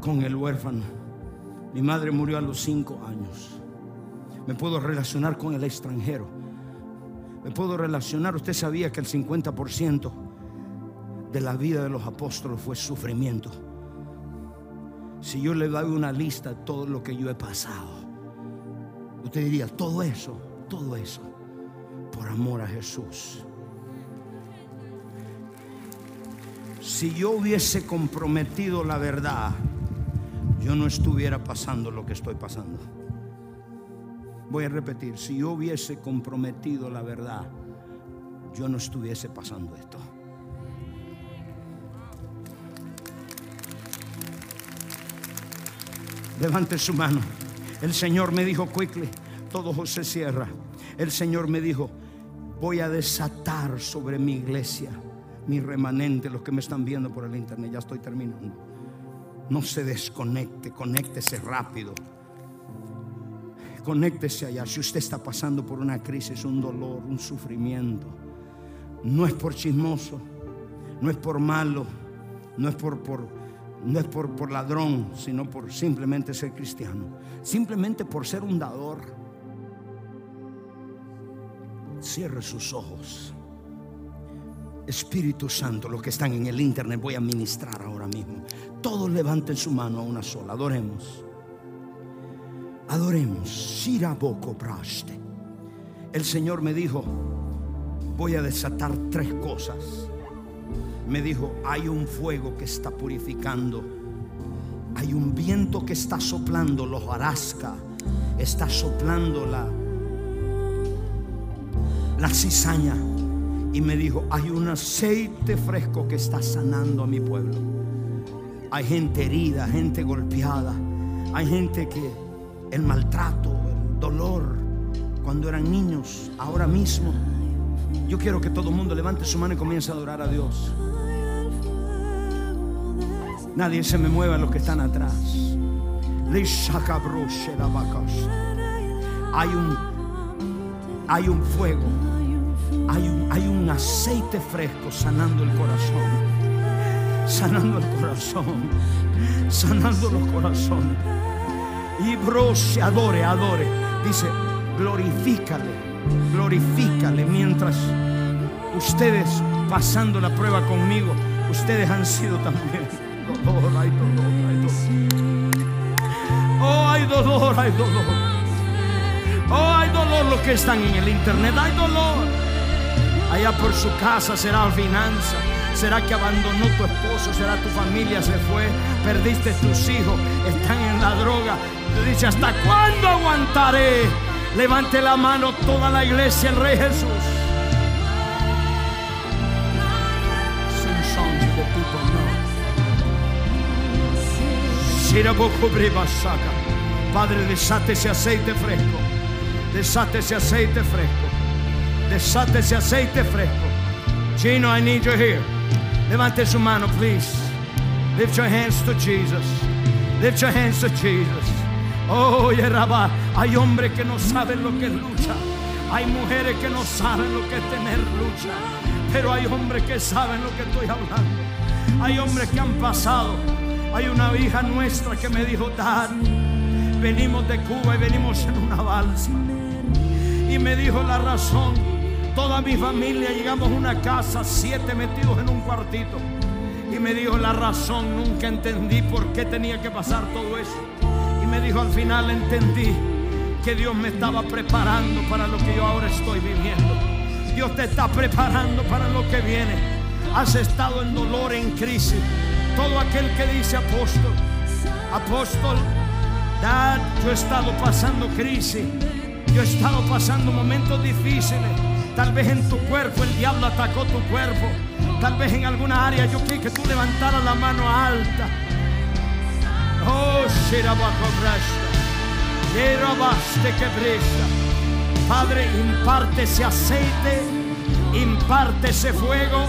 con el huérfano mi madre murió a los cinco años. Me puedo relacionar con el extranjero. Me puedo relacionar. Usted sabía que el 50% de la vida de los apóstoles fue sufrimiento. Si yo le doy una lista de todo lo que yo he pasado, usted diría, todo eso, todo eso, por amor a Jesús. Si yo hubiese comprometido la verdad, yo no estuviera pasando lo que estoy pasando. Voy a repetir, si yo hubiese comprometido la verdad, yo no estuviese pasando esto. Levante su mano. El Señor me dijo, quickly, todo se cierra. El Señor me dijo, voy a desatar sobre mi iglesia, mi remanente, los que me están viendo por el internet, ya estoy terminando no se desconecte, conéctese rápido. Conéctese allá. Si usted está pasando por una crisis, un dolor, un sufrimiento, no es por chismoso, no es por malo, no es por, por no es por, por ladrón, sino por simplemente ser cristiano, simplemente por ser un dador. Cierre sus ojos. Espíritu Santo, los que están en el internet, voy a ministrar ahora mismo. Todos levanten su mano a una sola. Adoremos. Adoremos. Braste. El Señor me dijo, voy a desatar tres cosas. Me dijo, hay un fuego que está purificando. Hay un viento que está soplando los arasca. Está soplando la, la cizaña y me dijo, hay un aceite fresco que está sanando a mi pueblo. Hay gente herida, gente golpeada. Hay gente que el maltrato, el dolor, cuando eran niños, ahora mismo. Yo quiero que todo el mundo levante su mano y comience a adorar a Dios. Nadie se me mueva los que están atrás. Hay un, hay un fuego hay un, aceite fresco sanando el corazón. Sanando el corazón. Sanando los corazones. Y bro se adore, adore. Dice, glorifícale Glorifícale mientras ustedes pasando la prueba conmigo, ustedes han sido también. *laughs* Dolor, hay dolor, hay dolor. Oh, hay dolor, hay dolor. Oh, hay dolor los que están en el internet, hay dolor. Allá por su casa será finanza. ¿Será que abandonó tu esposo? ¿Será tu familia se fue? Perdiste tus hijos, están en la droga. Dice, ¿hasta cuándo aguantaré? Levante la mano toda la iglesia, el Rey Jesús. Padre, desate ese aceite fresco. Desate ese aceite fresco. Desate ese aceite fresco. Gino, I need you here. Levante su mano, please. Lift your hands to Jesus. Lift your hands to Jesus. Oh, Yerabá, hay hombres que no saben lo que es lucha. Hay mujeres que no saben lo que es tener lucha. Pero hay hombres que saben lo que estoy hablando. Hay hombres que han pasado. Hay una hija nuestra que me dijo, Dad, venimos de Cuba y venimos en una balsa. Y me dijo la razón. Toda mi familia llegamos a una casa, siete metidos en un cuartito. Y me dijo la razón, nunca entendí por qué tenía que pasar todo eso me dijo al final entendí que Dios me estaba preparando para lo que yo ahora estoy viviendo. Dios te está preparando para lo que viene. Has estado en dolor, en crisis. Todo aquel que dice apóstol, apóstol, dad, yo he estado pasando crisis. Yo he estado pasando momentos difíciles. Tal vez en tu cuerpo el diablo atacó tu cuerpo. Tal vez en alguna área yo quiero que tú levantaras la mano alta Oh. Padre, imparte ese aceite, imparte ese fuego,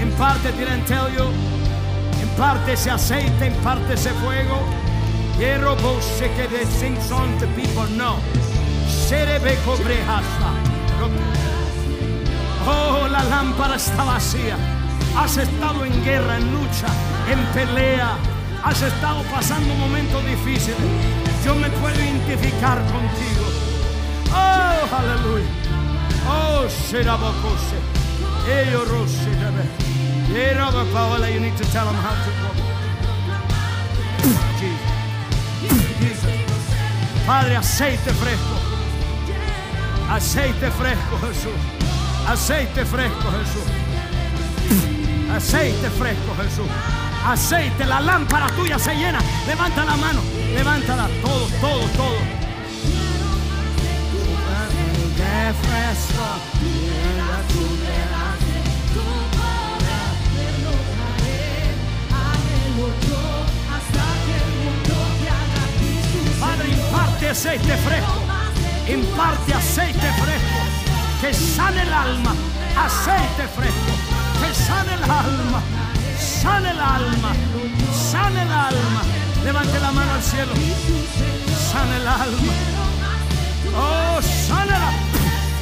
imparte, didn't tell you, imparte ese aceite, imparte ese fuego. Quiero que de sing song to people know. Serebe hasta. Oh, la lámpara está vacía. Has estado en guerra, en lucha, en pelea has estado pasando momentos difíciles, yo me puedo identificar contigo. Oh, aleluya. Oh, Shirabakose. Eyo Roshe. Yeraba Paola, you need to tell them how to walk. Padre, aceite fresco. Aceite fresco, Jesús. Aceite fresco, Jesús. Aceite fresco, Jesús. Aceite, la lámpara tuya se llena. Levanta la mano, levántala, todo, todo, todo. Padre, imparte aceite fresco, imparte aceite fresco, que sane el alma, aceite fresco, que sane el alma Sane el alma, sane el alma. Levante la mano al cielo. Sane el alma. Oh, sane el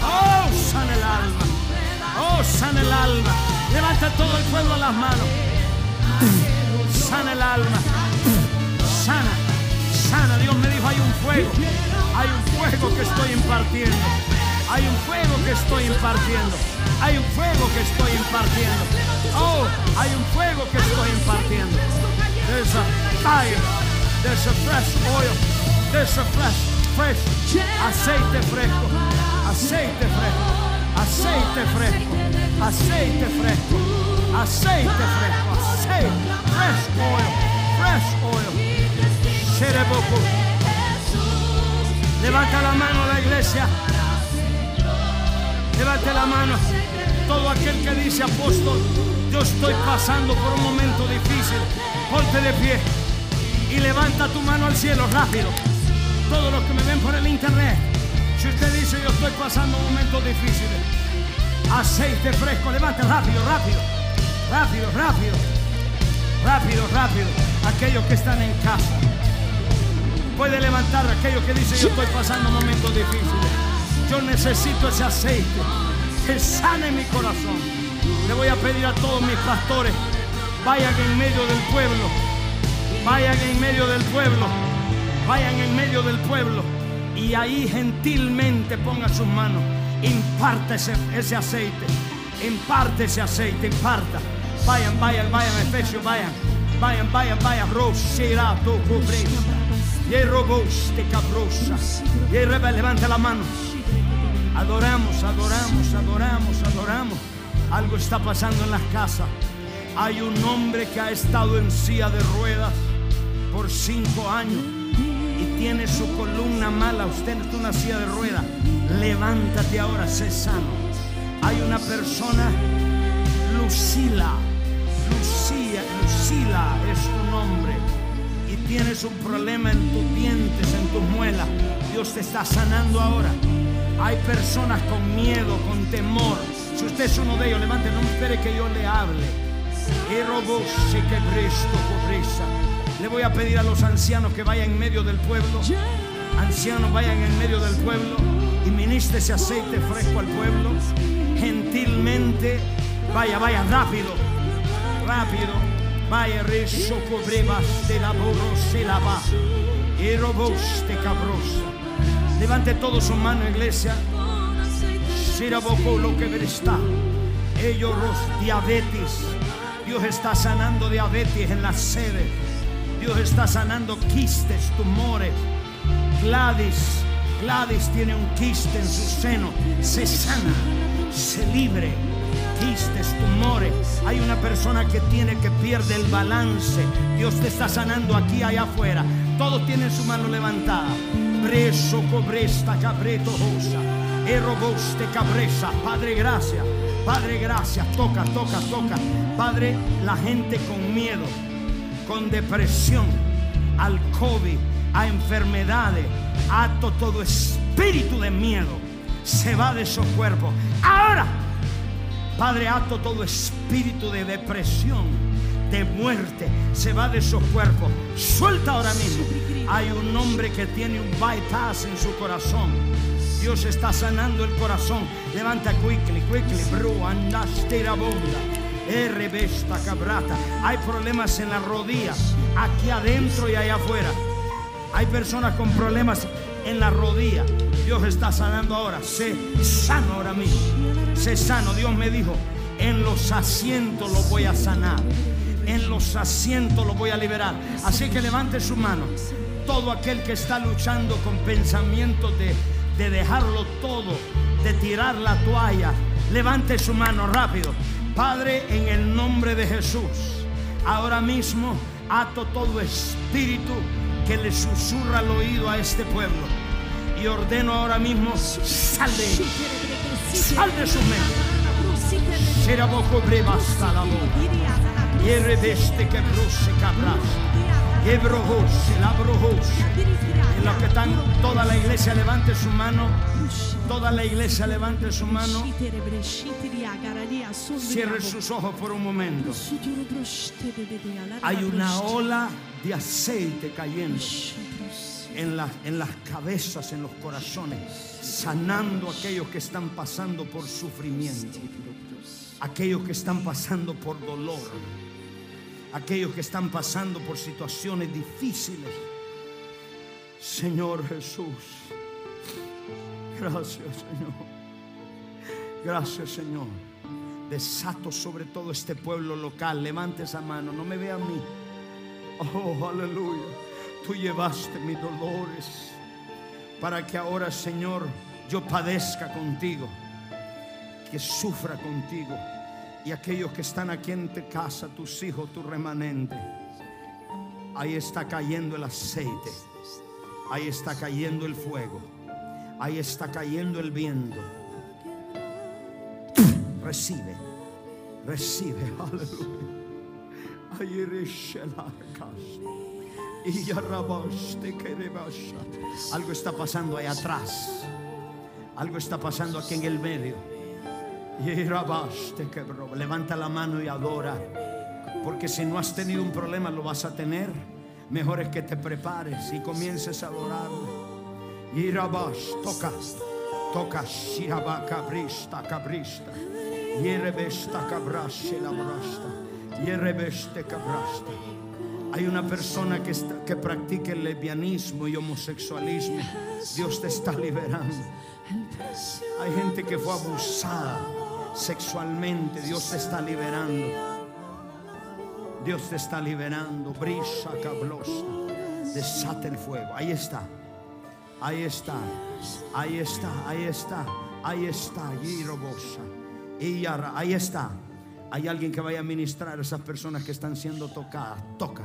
Oh, sane el alma. Oh, sane el alma. Levanta todo el pueblo las manos. Sana el alma. Sana, sana. Dios me dijo, hay un fuego. Hay un fuego que estoy impartiendo. Hay un fuego que estoy impartiendo. Hay un fuego que estoy impartiendo. Oh, hay un fuego que estoy impartiendo. There's a fire. There's a fresh oil. There's a fresh, fresh aceite fresco. Aceite fresco. Aceite fresco. Aceite fresco. Aceite fresco. Aceite. Fresh oil. Fresh oil. Levanta la mano la iglesia. Levante la mano. Todo aquel que dice apóstol yo estoy pasando por un momento difícil. Ponte de pie y levanta tu mano al cielo rápido. Todos los que me ven por el internet, si usted dice yo estoy pasando momentos difíciles, aceite fresco, levante rápido, rápido, rápido, rápido, rápido, rápido. Aquellos que están en casa, puede levantar aquellos que dicen yo estoy pasando momentos difíciles. Necesito ese aceite que sane mi corazón. Le voy a pedir a todos mis pastores, vayan en medio del pueblo, vayan en medio del pueblo, vayan en medio del pueblo y ahí gentilmente pongan sus manos Imparta ese, aceite. Imparte ese aceite. Imparta. Vayan, vayan, vayan, Efesios, vayan. Vayan, vayan, vayan. Rosera, tu cobresta. Y robuste cabrosa. Y rebe, levanta la mano. Adoramos, adoramos, adoramos, adoramos. Algo está pasando en las casas. Hay un hombre que ha estado en silla de ruedas por cinco años y tiene su columna mala. Usted está en una silla de ruedas. Levántate ahora, sé sano. Hay una persona, Lucila, Lucía, Lucila es tu nombre. Y tienes un problema en tus dientes, en tus muelas. Dios te está sanando ahora. Hay personas con miedo, con temor. Si usted es uno de ellos, levante, no espere que yo le hable. Le voy a pedir a los ancianos que vayan en medio del pueblo. Ancianos, vayan en medio del pueblo y ministre ese aceite fresco al pueblo. Gentilmente, vaya, vaya, rápido, rápido. Vaya, rezo cobrebas de la borrosa y la va. Y roboste cabrosa. Levante todo su mano, iglesia. Siraboco lo que está. Ellos los diabetes. Dios está sanando diabetes en la sede. Dios está sanando quistes, tumores. Gladys, Gladys tiene un quiste en su seno. Se sana, se libre. Quistes, tumores. Hay una persona que tiene que pierde el balance. Dios te está sanando aquí, allá afuera. Todos tienen su mano levantada. Breso, cobresta, cabreto, rosa. Eroboste, cabresa. Padre, gracias. Padre, gracias. Toca, toca, toca. Padre, la gente con miedo, con depresión, al COVID, a enfermedades, ato todo espíritu de miedo. Se va de esos cuerpos. Ahora, Padre, ato todo espíritu de depresión, de muerte. Se va de esos cuerpos. Suelta ahora mismo. Hay un hombre que tiene un bypass en su corazón. Dios está sanando el corazón. Levanta quickly, quickly, bro, andaste la bomba. Rbesta cabrata. Hay problemas en las rodillas, aquí adentro y allá afuera. Hay personas con problemas en la rodilla. Dios está sanando ahora. Sé sano ahora mismo. Sé sano. Dios me dijo, en los asientos lo voy a sanar. Los asientos lo voy a liberar. Así que levante su mano. Todo aquel que está luchando con pensamientos de, de dejarlo todo, de tirar la toalla, levante su mano rápido. Padre, en el nombre de Jesús, ahora mismo ato todo espíritu que le susurra al oído a este pueblo. Y ordeno ahora mismo, sal de él, sal de su mente. Será boco breva hasta la boca. Y reveste que bruce cabras. Y brojose, la brojose. En lo que están, toda la iglesia levante su mano. Toda la iglesia levante su mano. Cierre sus ojos por un momento. Hay una ola de aceite cayendo en, la- en las cabezas, en los corazones, sanando a aquellos que están pasando por sufrimiento, aquellos que están pasando por dolor, aquellos que están pasando por situaciones difíciles. Señor Jesús, gracias Señor, gracias Señor. Desato sobre todo este pueblo local. Levante esa mano, no me vea a mí. Oh, aleluya. Tú llevaste mis dolores para que ahora, Señor, yo padezca contigo, que sufra contigo. Y aquellos que están aquí en tu casa, tus hijos, tu remanente, ahí está cayendo el aceite, ahí está cayendo el fuego, ahí está cayendo el viento. Recibe, recibe, *laughs* aleluya. Y. Algo está pasando ahí atrás. Algo está pasando aquí en el medio. Levanta la mano y adora. Porque si no has tenido un problema, lo vas a tener. Mejor es que te prepares y comiences a adorarle. Y rabas, toca, toca, shiraba cabrista, cabrista. Y rebesta cabrashe la brasta. Cabrasta. Hay una persona que, está- que practica el lesbianismo y homosexualismo. Dios te está liberando. Hay gente que fue abusada sexualmente. Dios te está liberando. Dios te está liberando. Brisa cablosa. Desate el fuego. Ahí está. Ahí está. Ahí está. Ahí está. Ahí está. Girobosa. Ahí está. Hay alguien que vaya a ministrar a esas personas que están siendo tocadas. Toca.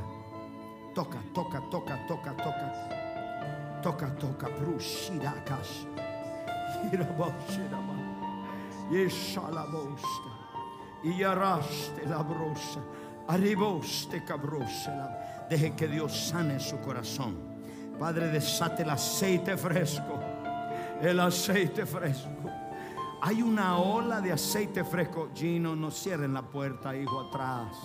Toca, toca, toca, toca, toca. Toca, toca. Brushirakas. Giraboshiraba. *laughs* Yeshalabosta. Y yaraste la brosa. Arriboste cabrosela. Deje que Dios sane su corazón. Padre, desate el aceite fresco. El aceite fresco. Hay una ola de aceite fresco. Gino, no cierren la puerta, hijo, atrás.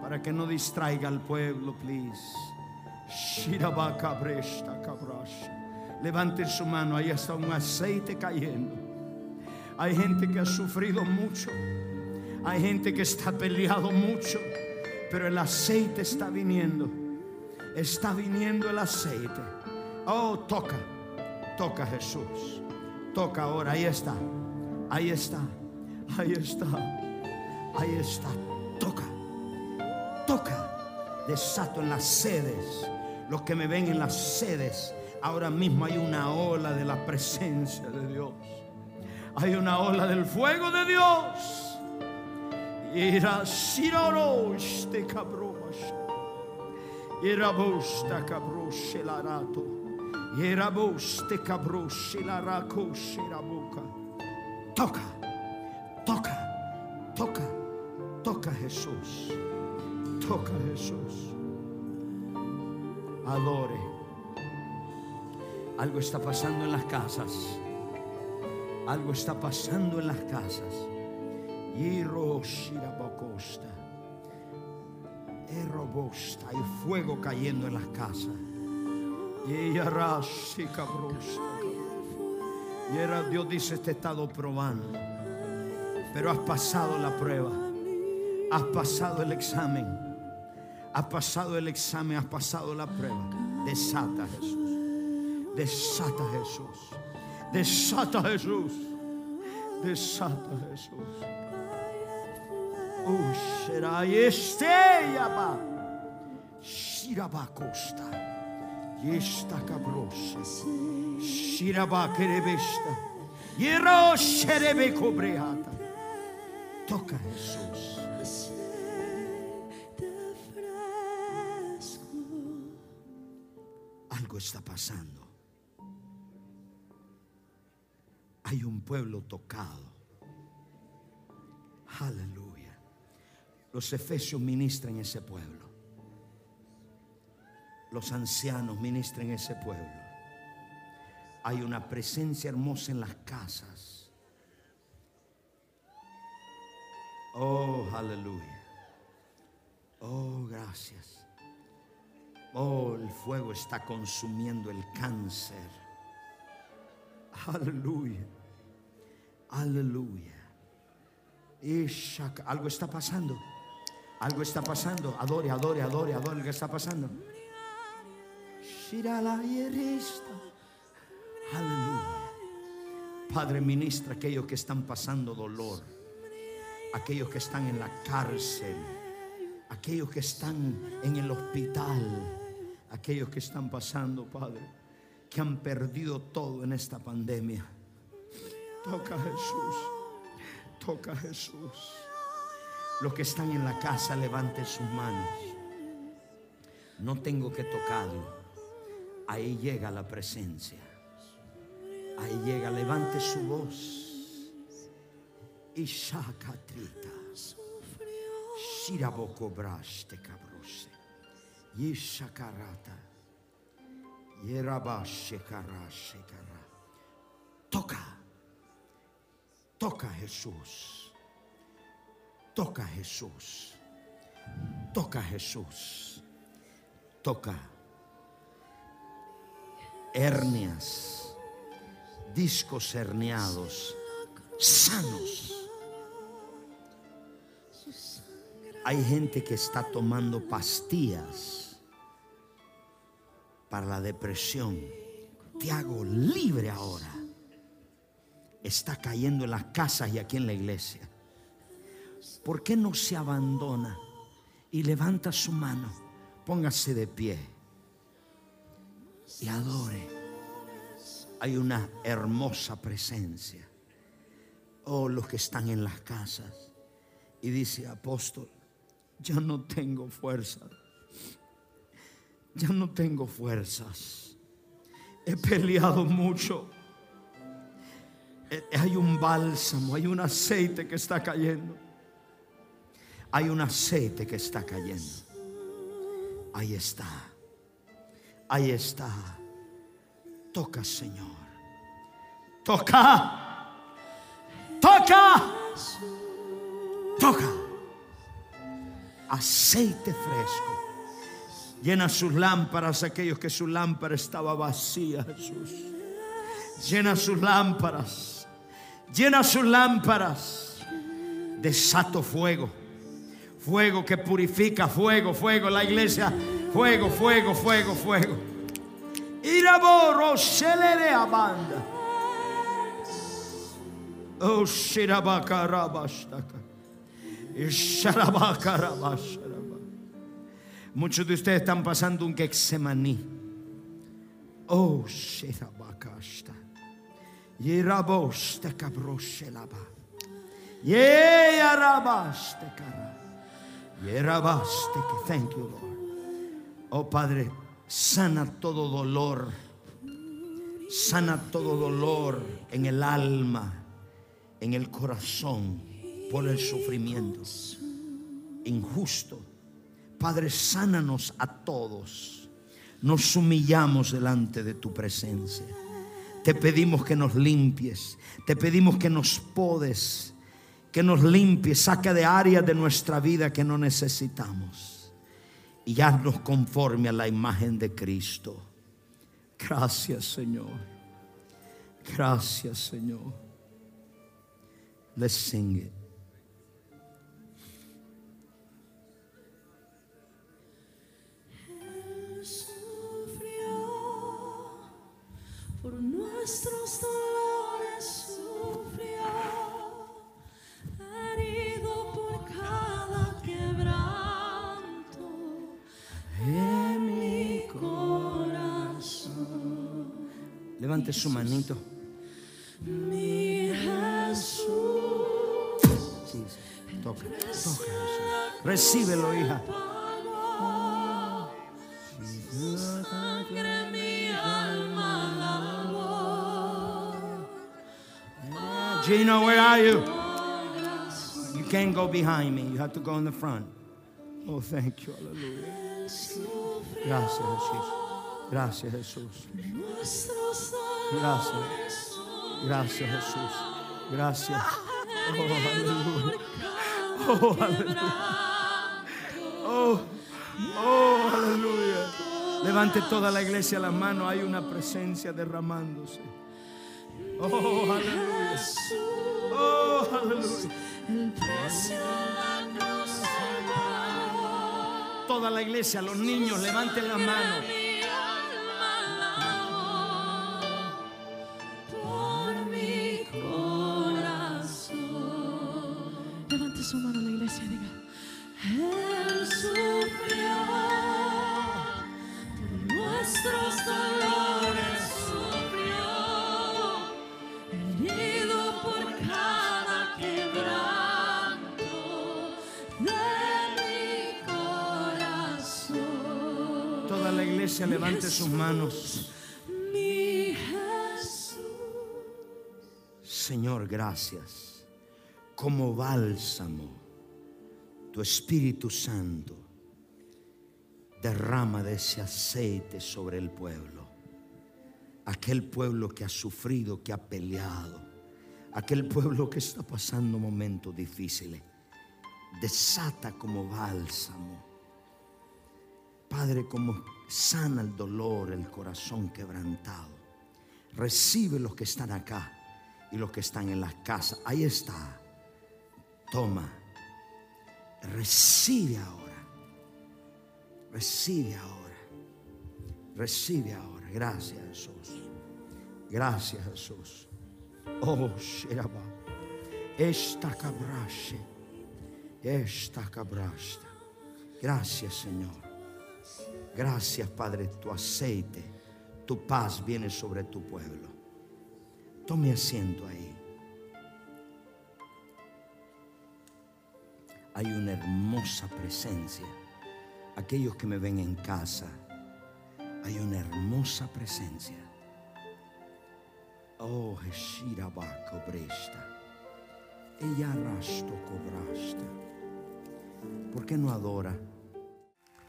Para que no distraiga al pueblo, please. Shirabacabresta cabrasha. Levanten su mano, ahí está un aceite cayendo. Hay gente que ha sufrido mucho. Hay gente que está peleado mucho. Pero el aceite está viniendo. Está viniendo el aceite. Oh, toca. Toca Jesús. Toca ahora. Ahí está. Ahí está. Ahí está. Ahí está. Toca. Toca. Desato en las sedes. Los que me ven en las sedes. Ahora mismo hay una ola de la presencia de Dios. Hay una ola del fuego de Dios. Siroros de cabros. Ira bosta cabros el arato. Ira boste cabros el araco boca. Toca, toca, toca, toca Jesús. Toca Jesús. Adore. Algo está pasando en las casas. Algo está pasando en las casas. Erobosta. Hay fuego cayendo en las casas. Y. Y era Dios dice, te he estado probando. Pero has pasado la prueba. Has pasado el examen. Has pasado el examen, has pasado la prueba. Desata Jesús. Desata Jesús. Desata Jesús. Desata Jesús. Oh, será este yaba. Shiraba costa. Y esta cabrosa. Shiraba kerebesta. Yero sherebe cobreata. Toca Jesús. Algo está pasando. Hay un pueblo tocado. Aleluya. Los efesios ministran ese pueblo. Los ancianos ministran ese pueblo. Hay una presencia hermosa en las casas. Oh, aleluya. Oh, gracias. Oh, el fuego está consumiendo el cáncer. Aleluya. Aleluya. Algo está pasando. Algo está pasando. Adore, adore, adore, adore. ¿Qué está pasando? Aleluya. Padre, ministra aquellos que están pasando dolor. Aquellos que están en la cárcel. Aquellos que están en el hospital. Aquellos que están pasando, Padre, que han perdido todo en esta pandemia. Toca Jesús. Toca Jesús. Los que están en la casa, levanten sus manos. No tengo que tocarlo. Ahí llega la presencia. Ahí llega, levante su voz. Y shacatrita. Shiraboko braste cabrose. Y shakarata. Yerabashe karashe kara. Toca. Toca Jesús. Toca Jesús. Toca Jesús. Toca. Hernias. Discos herniados. Sanos. Hay gente que está tomando pastillas para la depresión. Te hago libre ahora está cayendo en las casas y aquí en la iglesia. ¿Por qué no se abandona y levanta su mano? Póngase de pie y adore. Hay una hermosa presencia. Oh, los que están en las casas. Y dice, apóstol, ya no tengo fuerzas. Ya no tengo fuerzas. He peleado mucho. Eh, hay un bálsamo, hay un aceite que está cayendo. Hay un aceite que está cayendo. Ahí está. Ahí está. Toca, Señor. Toca. Toca. Toca. Aceite fresco. Llena sus lámparas, aquellos que su lámpara estaba vacía, Jesús. Llena sus lámparas. Llena sus lámparas. Desato fuego. Fuego que purifica, fuego, fuego. La iglesia, fuego, fuego, fuego, fuego. Iraboro, le abanda. Oh, shirabakarabashtaka. Muchos de ustedes están pasando un Gexemaní. Oh, shirabakashta. Yiraboste cabroshelaba. Yerabaste cara. Que thank you, Lord. Oh Padre, sana todo dolor. Sana todo dolor en el alma, en el corazón por el sufrimiento injusto. Padre, sánanos a todos. Nos humillamos delante de tu presencia. Te pedimos que nos limpies. Te pedimos que nos podes. Que nos limpies. Saca de áreas de nuestra vida que no necesitamos. Y haznos conforme a la imagen de Cristo. Gracias, Señor. Gracias, Señor. Let's sing it. Nuestros dolores sufrió, herido por cada quebranto en mi corazón. Levante su manito. Mi Jesús. Sí. Toca, toca. Recíbelo, hija. Gino, where are you? You can't go behind me. You have to go in the front. Oh, thank you. Hallelujah. Gracias, Jesús. Gracias, Jesús. Gracias. Gracias, Jesús. Gracias. Oh, aleluya. Oh, aleluya. Oh, oh, aleluya. Levante toda la iglesia las manos. Hay una presencia derramándose. Oh, aleluya. Oh, aleluya. Toda la iglesia, los niños, levanten las manos. Manos. Mi Jesús. Señor, gracias. Como bálsamo, tu Espíritu Santo derrama de ese aceite sobre el pueblo. Aquel pueblo que ha sufrido, que ha peleado. Aquel pueblo que está pasando momentos difíciles. Desata como bálsamo. Padre, como sana el dolor, el corazón quebrantado. Recibe los que están acá y los que están en las casas. Ahí está. Toma. Recibe ahora. Recibe ahora. Recibe ahora. Gracias Jesús. Gracias Jesús. Oh, Shiraba. Esta cabrache. Esta cabrasta. Gracias, Señor. Gracias, Padre, tu aceite, tu paz viene sobre tu pueblo. Tome asiento ahí. Hay una hermosa presencia. Aquellos que me ven en casa, hay una hermosa presencia. Oh, Heshiraba cobresta. Ella rasto cobrasta. ¿Por qué no adora?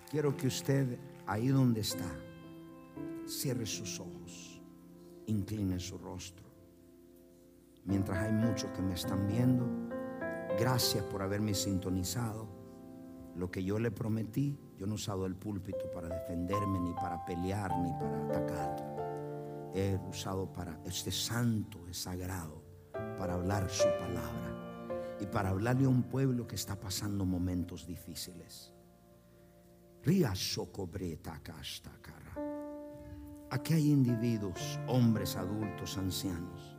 Quiero que usted, ahí donde está, cierre sus ojos, incline su rostro. Mientras hay muchos que me están viendo, gracias por haberme sintonizado. Lo que yo le prometí, yo no he usado el púlpito para defenderme, ni para pelear, ni para atacar. He usado para, este santo, es sagrado, para hablar su palabra y para hablarle a un pueblo que está pasando momentos difíciles. Aquí hay individuos, hombres adultos, ancianos,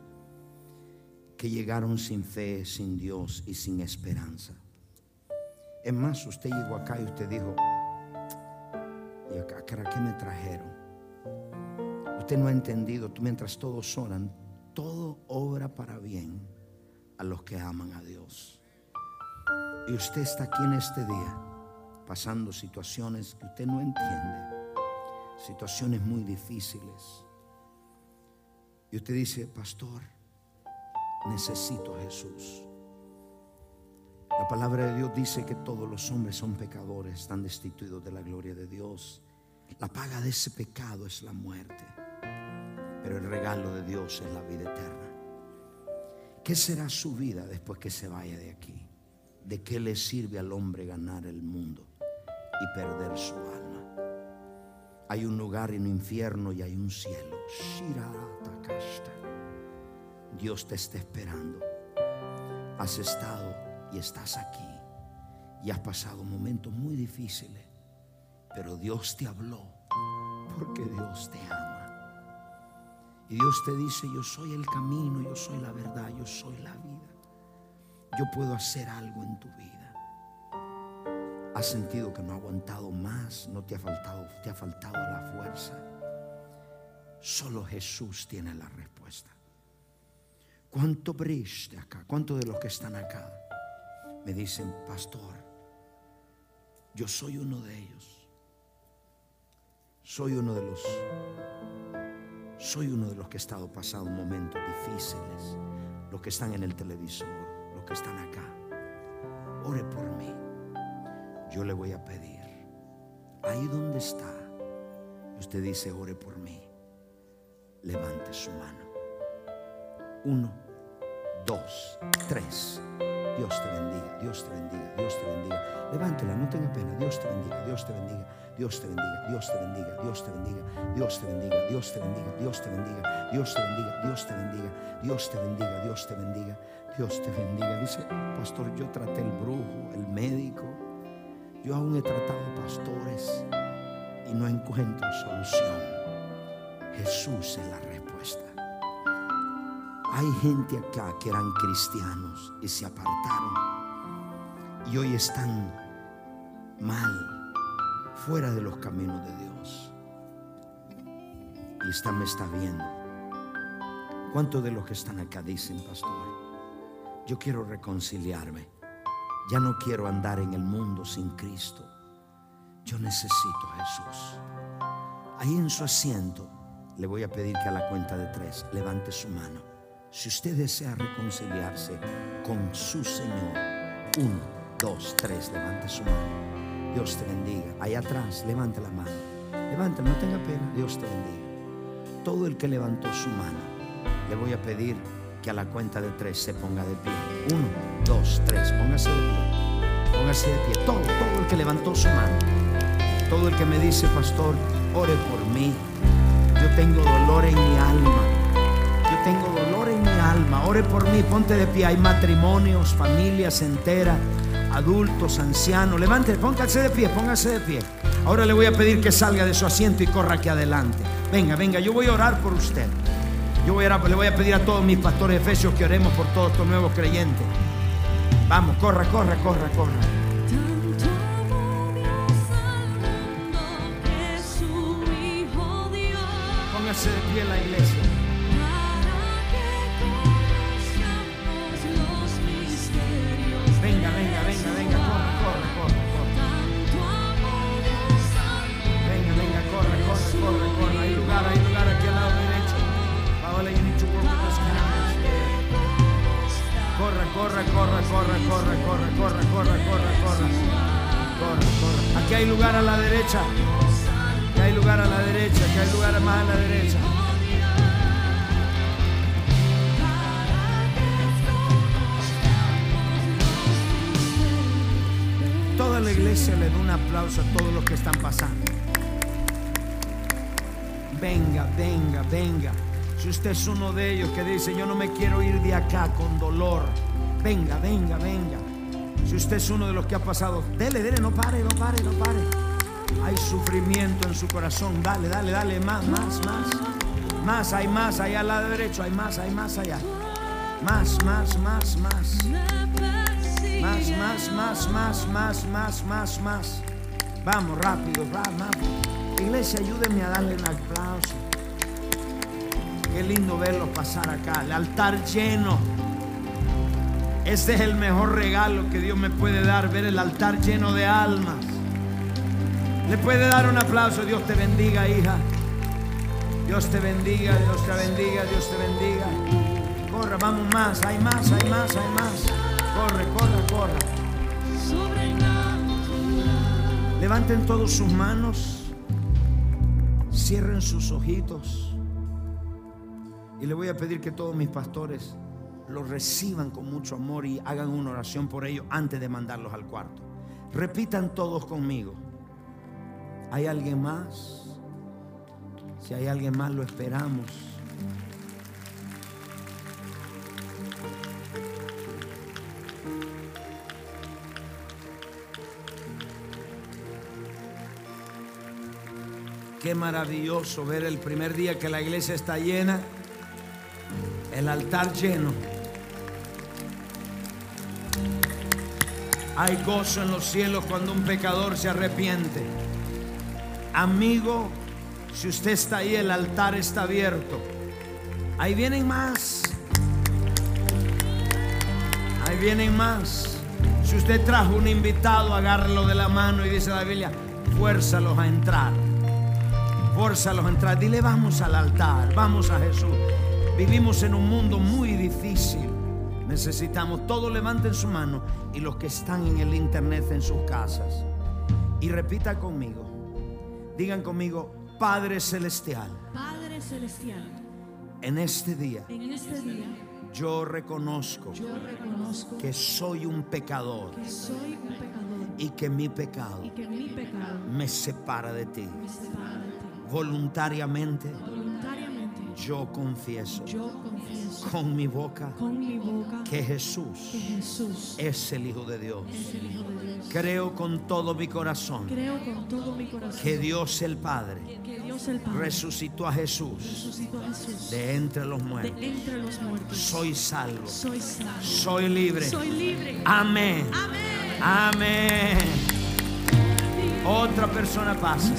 que llegaron sin fe, sin Dios y sin esperanza. Es más, usted llegó acá y usted dijo, ¿y acá, qué me trajeron? Usted no ha entendido, mientras todos oran, todo obra para bien a los que aman a Dios. Y usted está aquí en este día pasando situaciones que usted no entiende, situaciones muy difíciles. Y usted dice, pastor, necesito a Jesús. La palabra de Dios dice que todos los hombres son pecadores, están destituidos de la gloria de Dios. La paga de ese pecado es la muerte, pero el regalo de Dios es la vida eterna. ¿Qué será su vida después que se vaya de aquí? ¿De qué le sirve al hombre ganar el mundo y perder su alma? Hay un lugar en un infierno y hay un cielo. Dios te está esperando. Has estado y estás aquí y has pasado momentos muy difíciles, pero Dios te habló porque Dios te ama. Y Dios te dice, yo soy el camino, yo soy la verdad, yo soy la vida. Yo puedo hacer algo en tu vida. Sentido que no ha aguantado más, no te ha faltado, te ha faltado la fuerza. Solo Jesús tiene la respuesta. ¿Cuánto briste acá? ¿Cuántos de los que están acá me dicen, pastor, yo soy uno de ellos? Soy uno de los soy uno de los que he estado pasando momentos difíciles, los que están en el televisor, los que están acá. Ore por mí. Yo le voy a pedir. Ahí donde está, usted dice, ore por mí. Levante su mano. Uno, dos, tres. Dios te bendiga, Dios te bendiga, Dios te bendiga. Levántela, no tenga pena. Dios te bendiga, Dios te bendiga, Dios te bendiga, Dios te bendiga, Dios te bendiga, Dios te bendiga, Dios te bendiga, Dios te bendiga, Dios te bendiga, Dios te bendiga, Dios te bendiga, Dios te bendiga, Dios te bendiga. Dice, pastor, yo traté el brujo, el médico. Yo aún he tratado pastores y no encuentro solución. Jesús es la respuesta. Hay gente acá que eran cristianos y se apartaron y hoy están mal, fuera de los caminos de Dios. Y esta me está viendo. ¿Cuántos de los que están acá dicen, pastor? Yo quiero reconciliarme. Ya no quiero andar en el mundo sin Cristo. Yo necesito a Jesús. Ahí en su asiento le voy a pedir que a la cuenta de tres levante su mano. Si usted desea reconciliarse con su Señor, uno, dos, tres, levante su mano. Dios te bendiga. Allá atrás, levante la mano. Levante, no tenga pena. Dios te bendiga. Todo el que levantó su mano, le voy a pedir que a la cuenta de tres se ponga de pie. Uno, dos, tres, póngase de pie. Póngase de pie. Todo, todo el que levantó su mano. Todo el que me dice, pastor, ore por mí. Yo tengo dolor en mi alma. Yo tengo dolor en mi alma. Ore por mí, ponte de pie. Hay matrimonios, familias enteras, adultos, ancianos. Levante, póngase de pie, póngase de pie. Ahora le voy a pedir que salga de su asiento y corra aquí adelante. Venga, venga, yo voy a orar por usted. Yo voy a, le voy a pedir a todos mis pastores efesios que oremos por todos estos nuevos creyentes. Vamos, corra, corra, corra, corra. Póngase de pie la iglesia. Corre, corre, corre. Corre, corre. Aquí hay lugar a la derecha. Aquí hay lugar a la derecha. Aquí hay lugar más a la derecha. Toda la iglesia le da un aplauso a todos los que están pasando. Venga, venga, venga. Si usted es uno de ellos que dice, yo no me quiero ir de acá con dolor. Venga, venga, venga. Si usted es uno de los que ha pasado, dele, dele, no pare, no pare, no pare. Hay sufrimiento en su corazón. Dale, dale, dale, más, más, más. Más, hay más, allá al lado derecho, hay más, hay más allá. Más, más, más, más. Más, más, más, más, más, más, más, más. Vamos, rápido. Iglesia, ayúdenme a darle un aplauso. Qué lindo verlos pasar acá. El altar lleno. Este es el mejor regalo que Dios me puede dar, ver el altar lleno de almas. Le puede dar un aplauso. Dios te bendiga, hija. Dios te bendiga, Dios te bendiga, Dios te bendiga. Corra, vamos más, hay más, hay más, hay más. Corre, corre, corre. Levanten todos sus manos. Cierren sus ojitos. Y le voy a pedir que todos mis pastores los reciban con mucho amor y hagan una oración por ellos antes de mandarlos al cuarto. Repitan todos conmigo. ¿Hay alguien más? Si hay alguien más, lo esperamos. Qué maravilloso ver el primer día que la iglesia está llena, el altar lleno. Hay gozo en los cielos cuando un pecador se arrepiente. Amigo, si usted está ahí, el altar está abierto. Ahí vienen más. Ahí vienen más. Si usted trajo un invitado, agárrelo de la mano y dice la Biblia, fuérzalos a entrar. Fuérzalos a entrar. Dile, vamos al altar, vamos a Jesús. Vivimos en un mundo muy difícil. Necesitamos, todos levanten su mano y los que están en el internet en sus casas. Y repita conmigo. Digan conmigo, Padre Celestial, Padre Celestial, en este día en este día yo reconozco yo reconozco que soy un pecador que soy un pecador y que mi pecado y que mi pecado me separa de ti. me separa de ti. Voluntariamente Voluntariamente yo confieso yo confieso con mi boca con mi boca que Jesús que Jesús es el Hijo de Dios. es el Hijo de Dios. Creo con todo mi corazón Creo con todo mi corazón que Dios el Padre que Dios el Padre resucitó a Jesús resucitó a Jesús de entre los de muertos. entre los muertos. Soy salvo, soy salvo. soy libre. Soy libre. Amén. Amén. Amén. Otra persona pasa.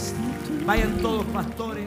Vayan todos pastores.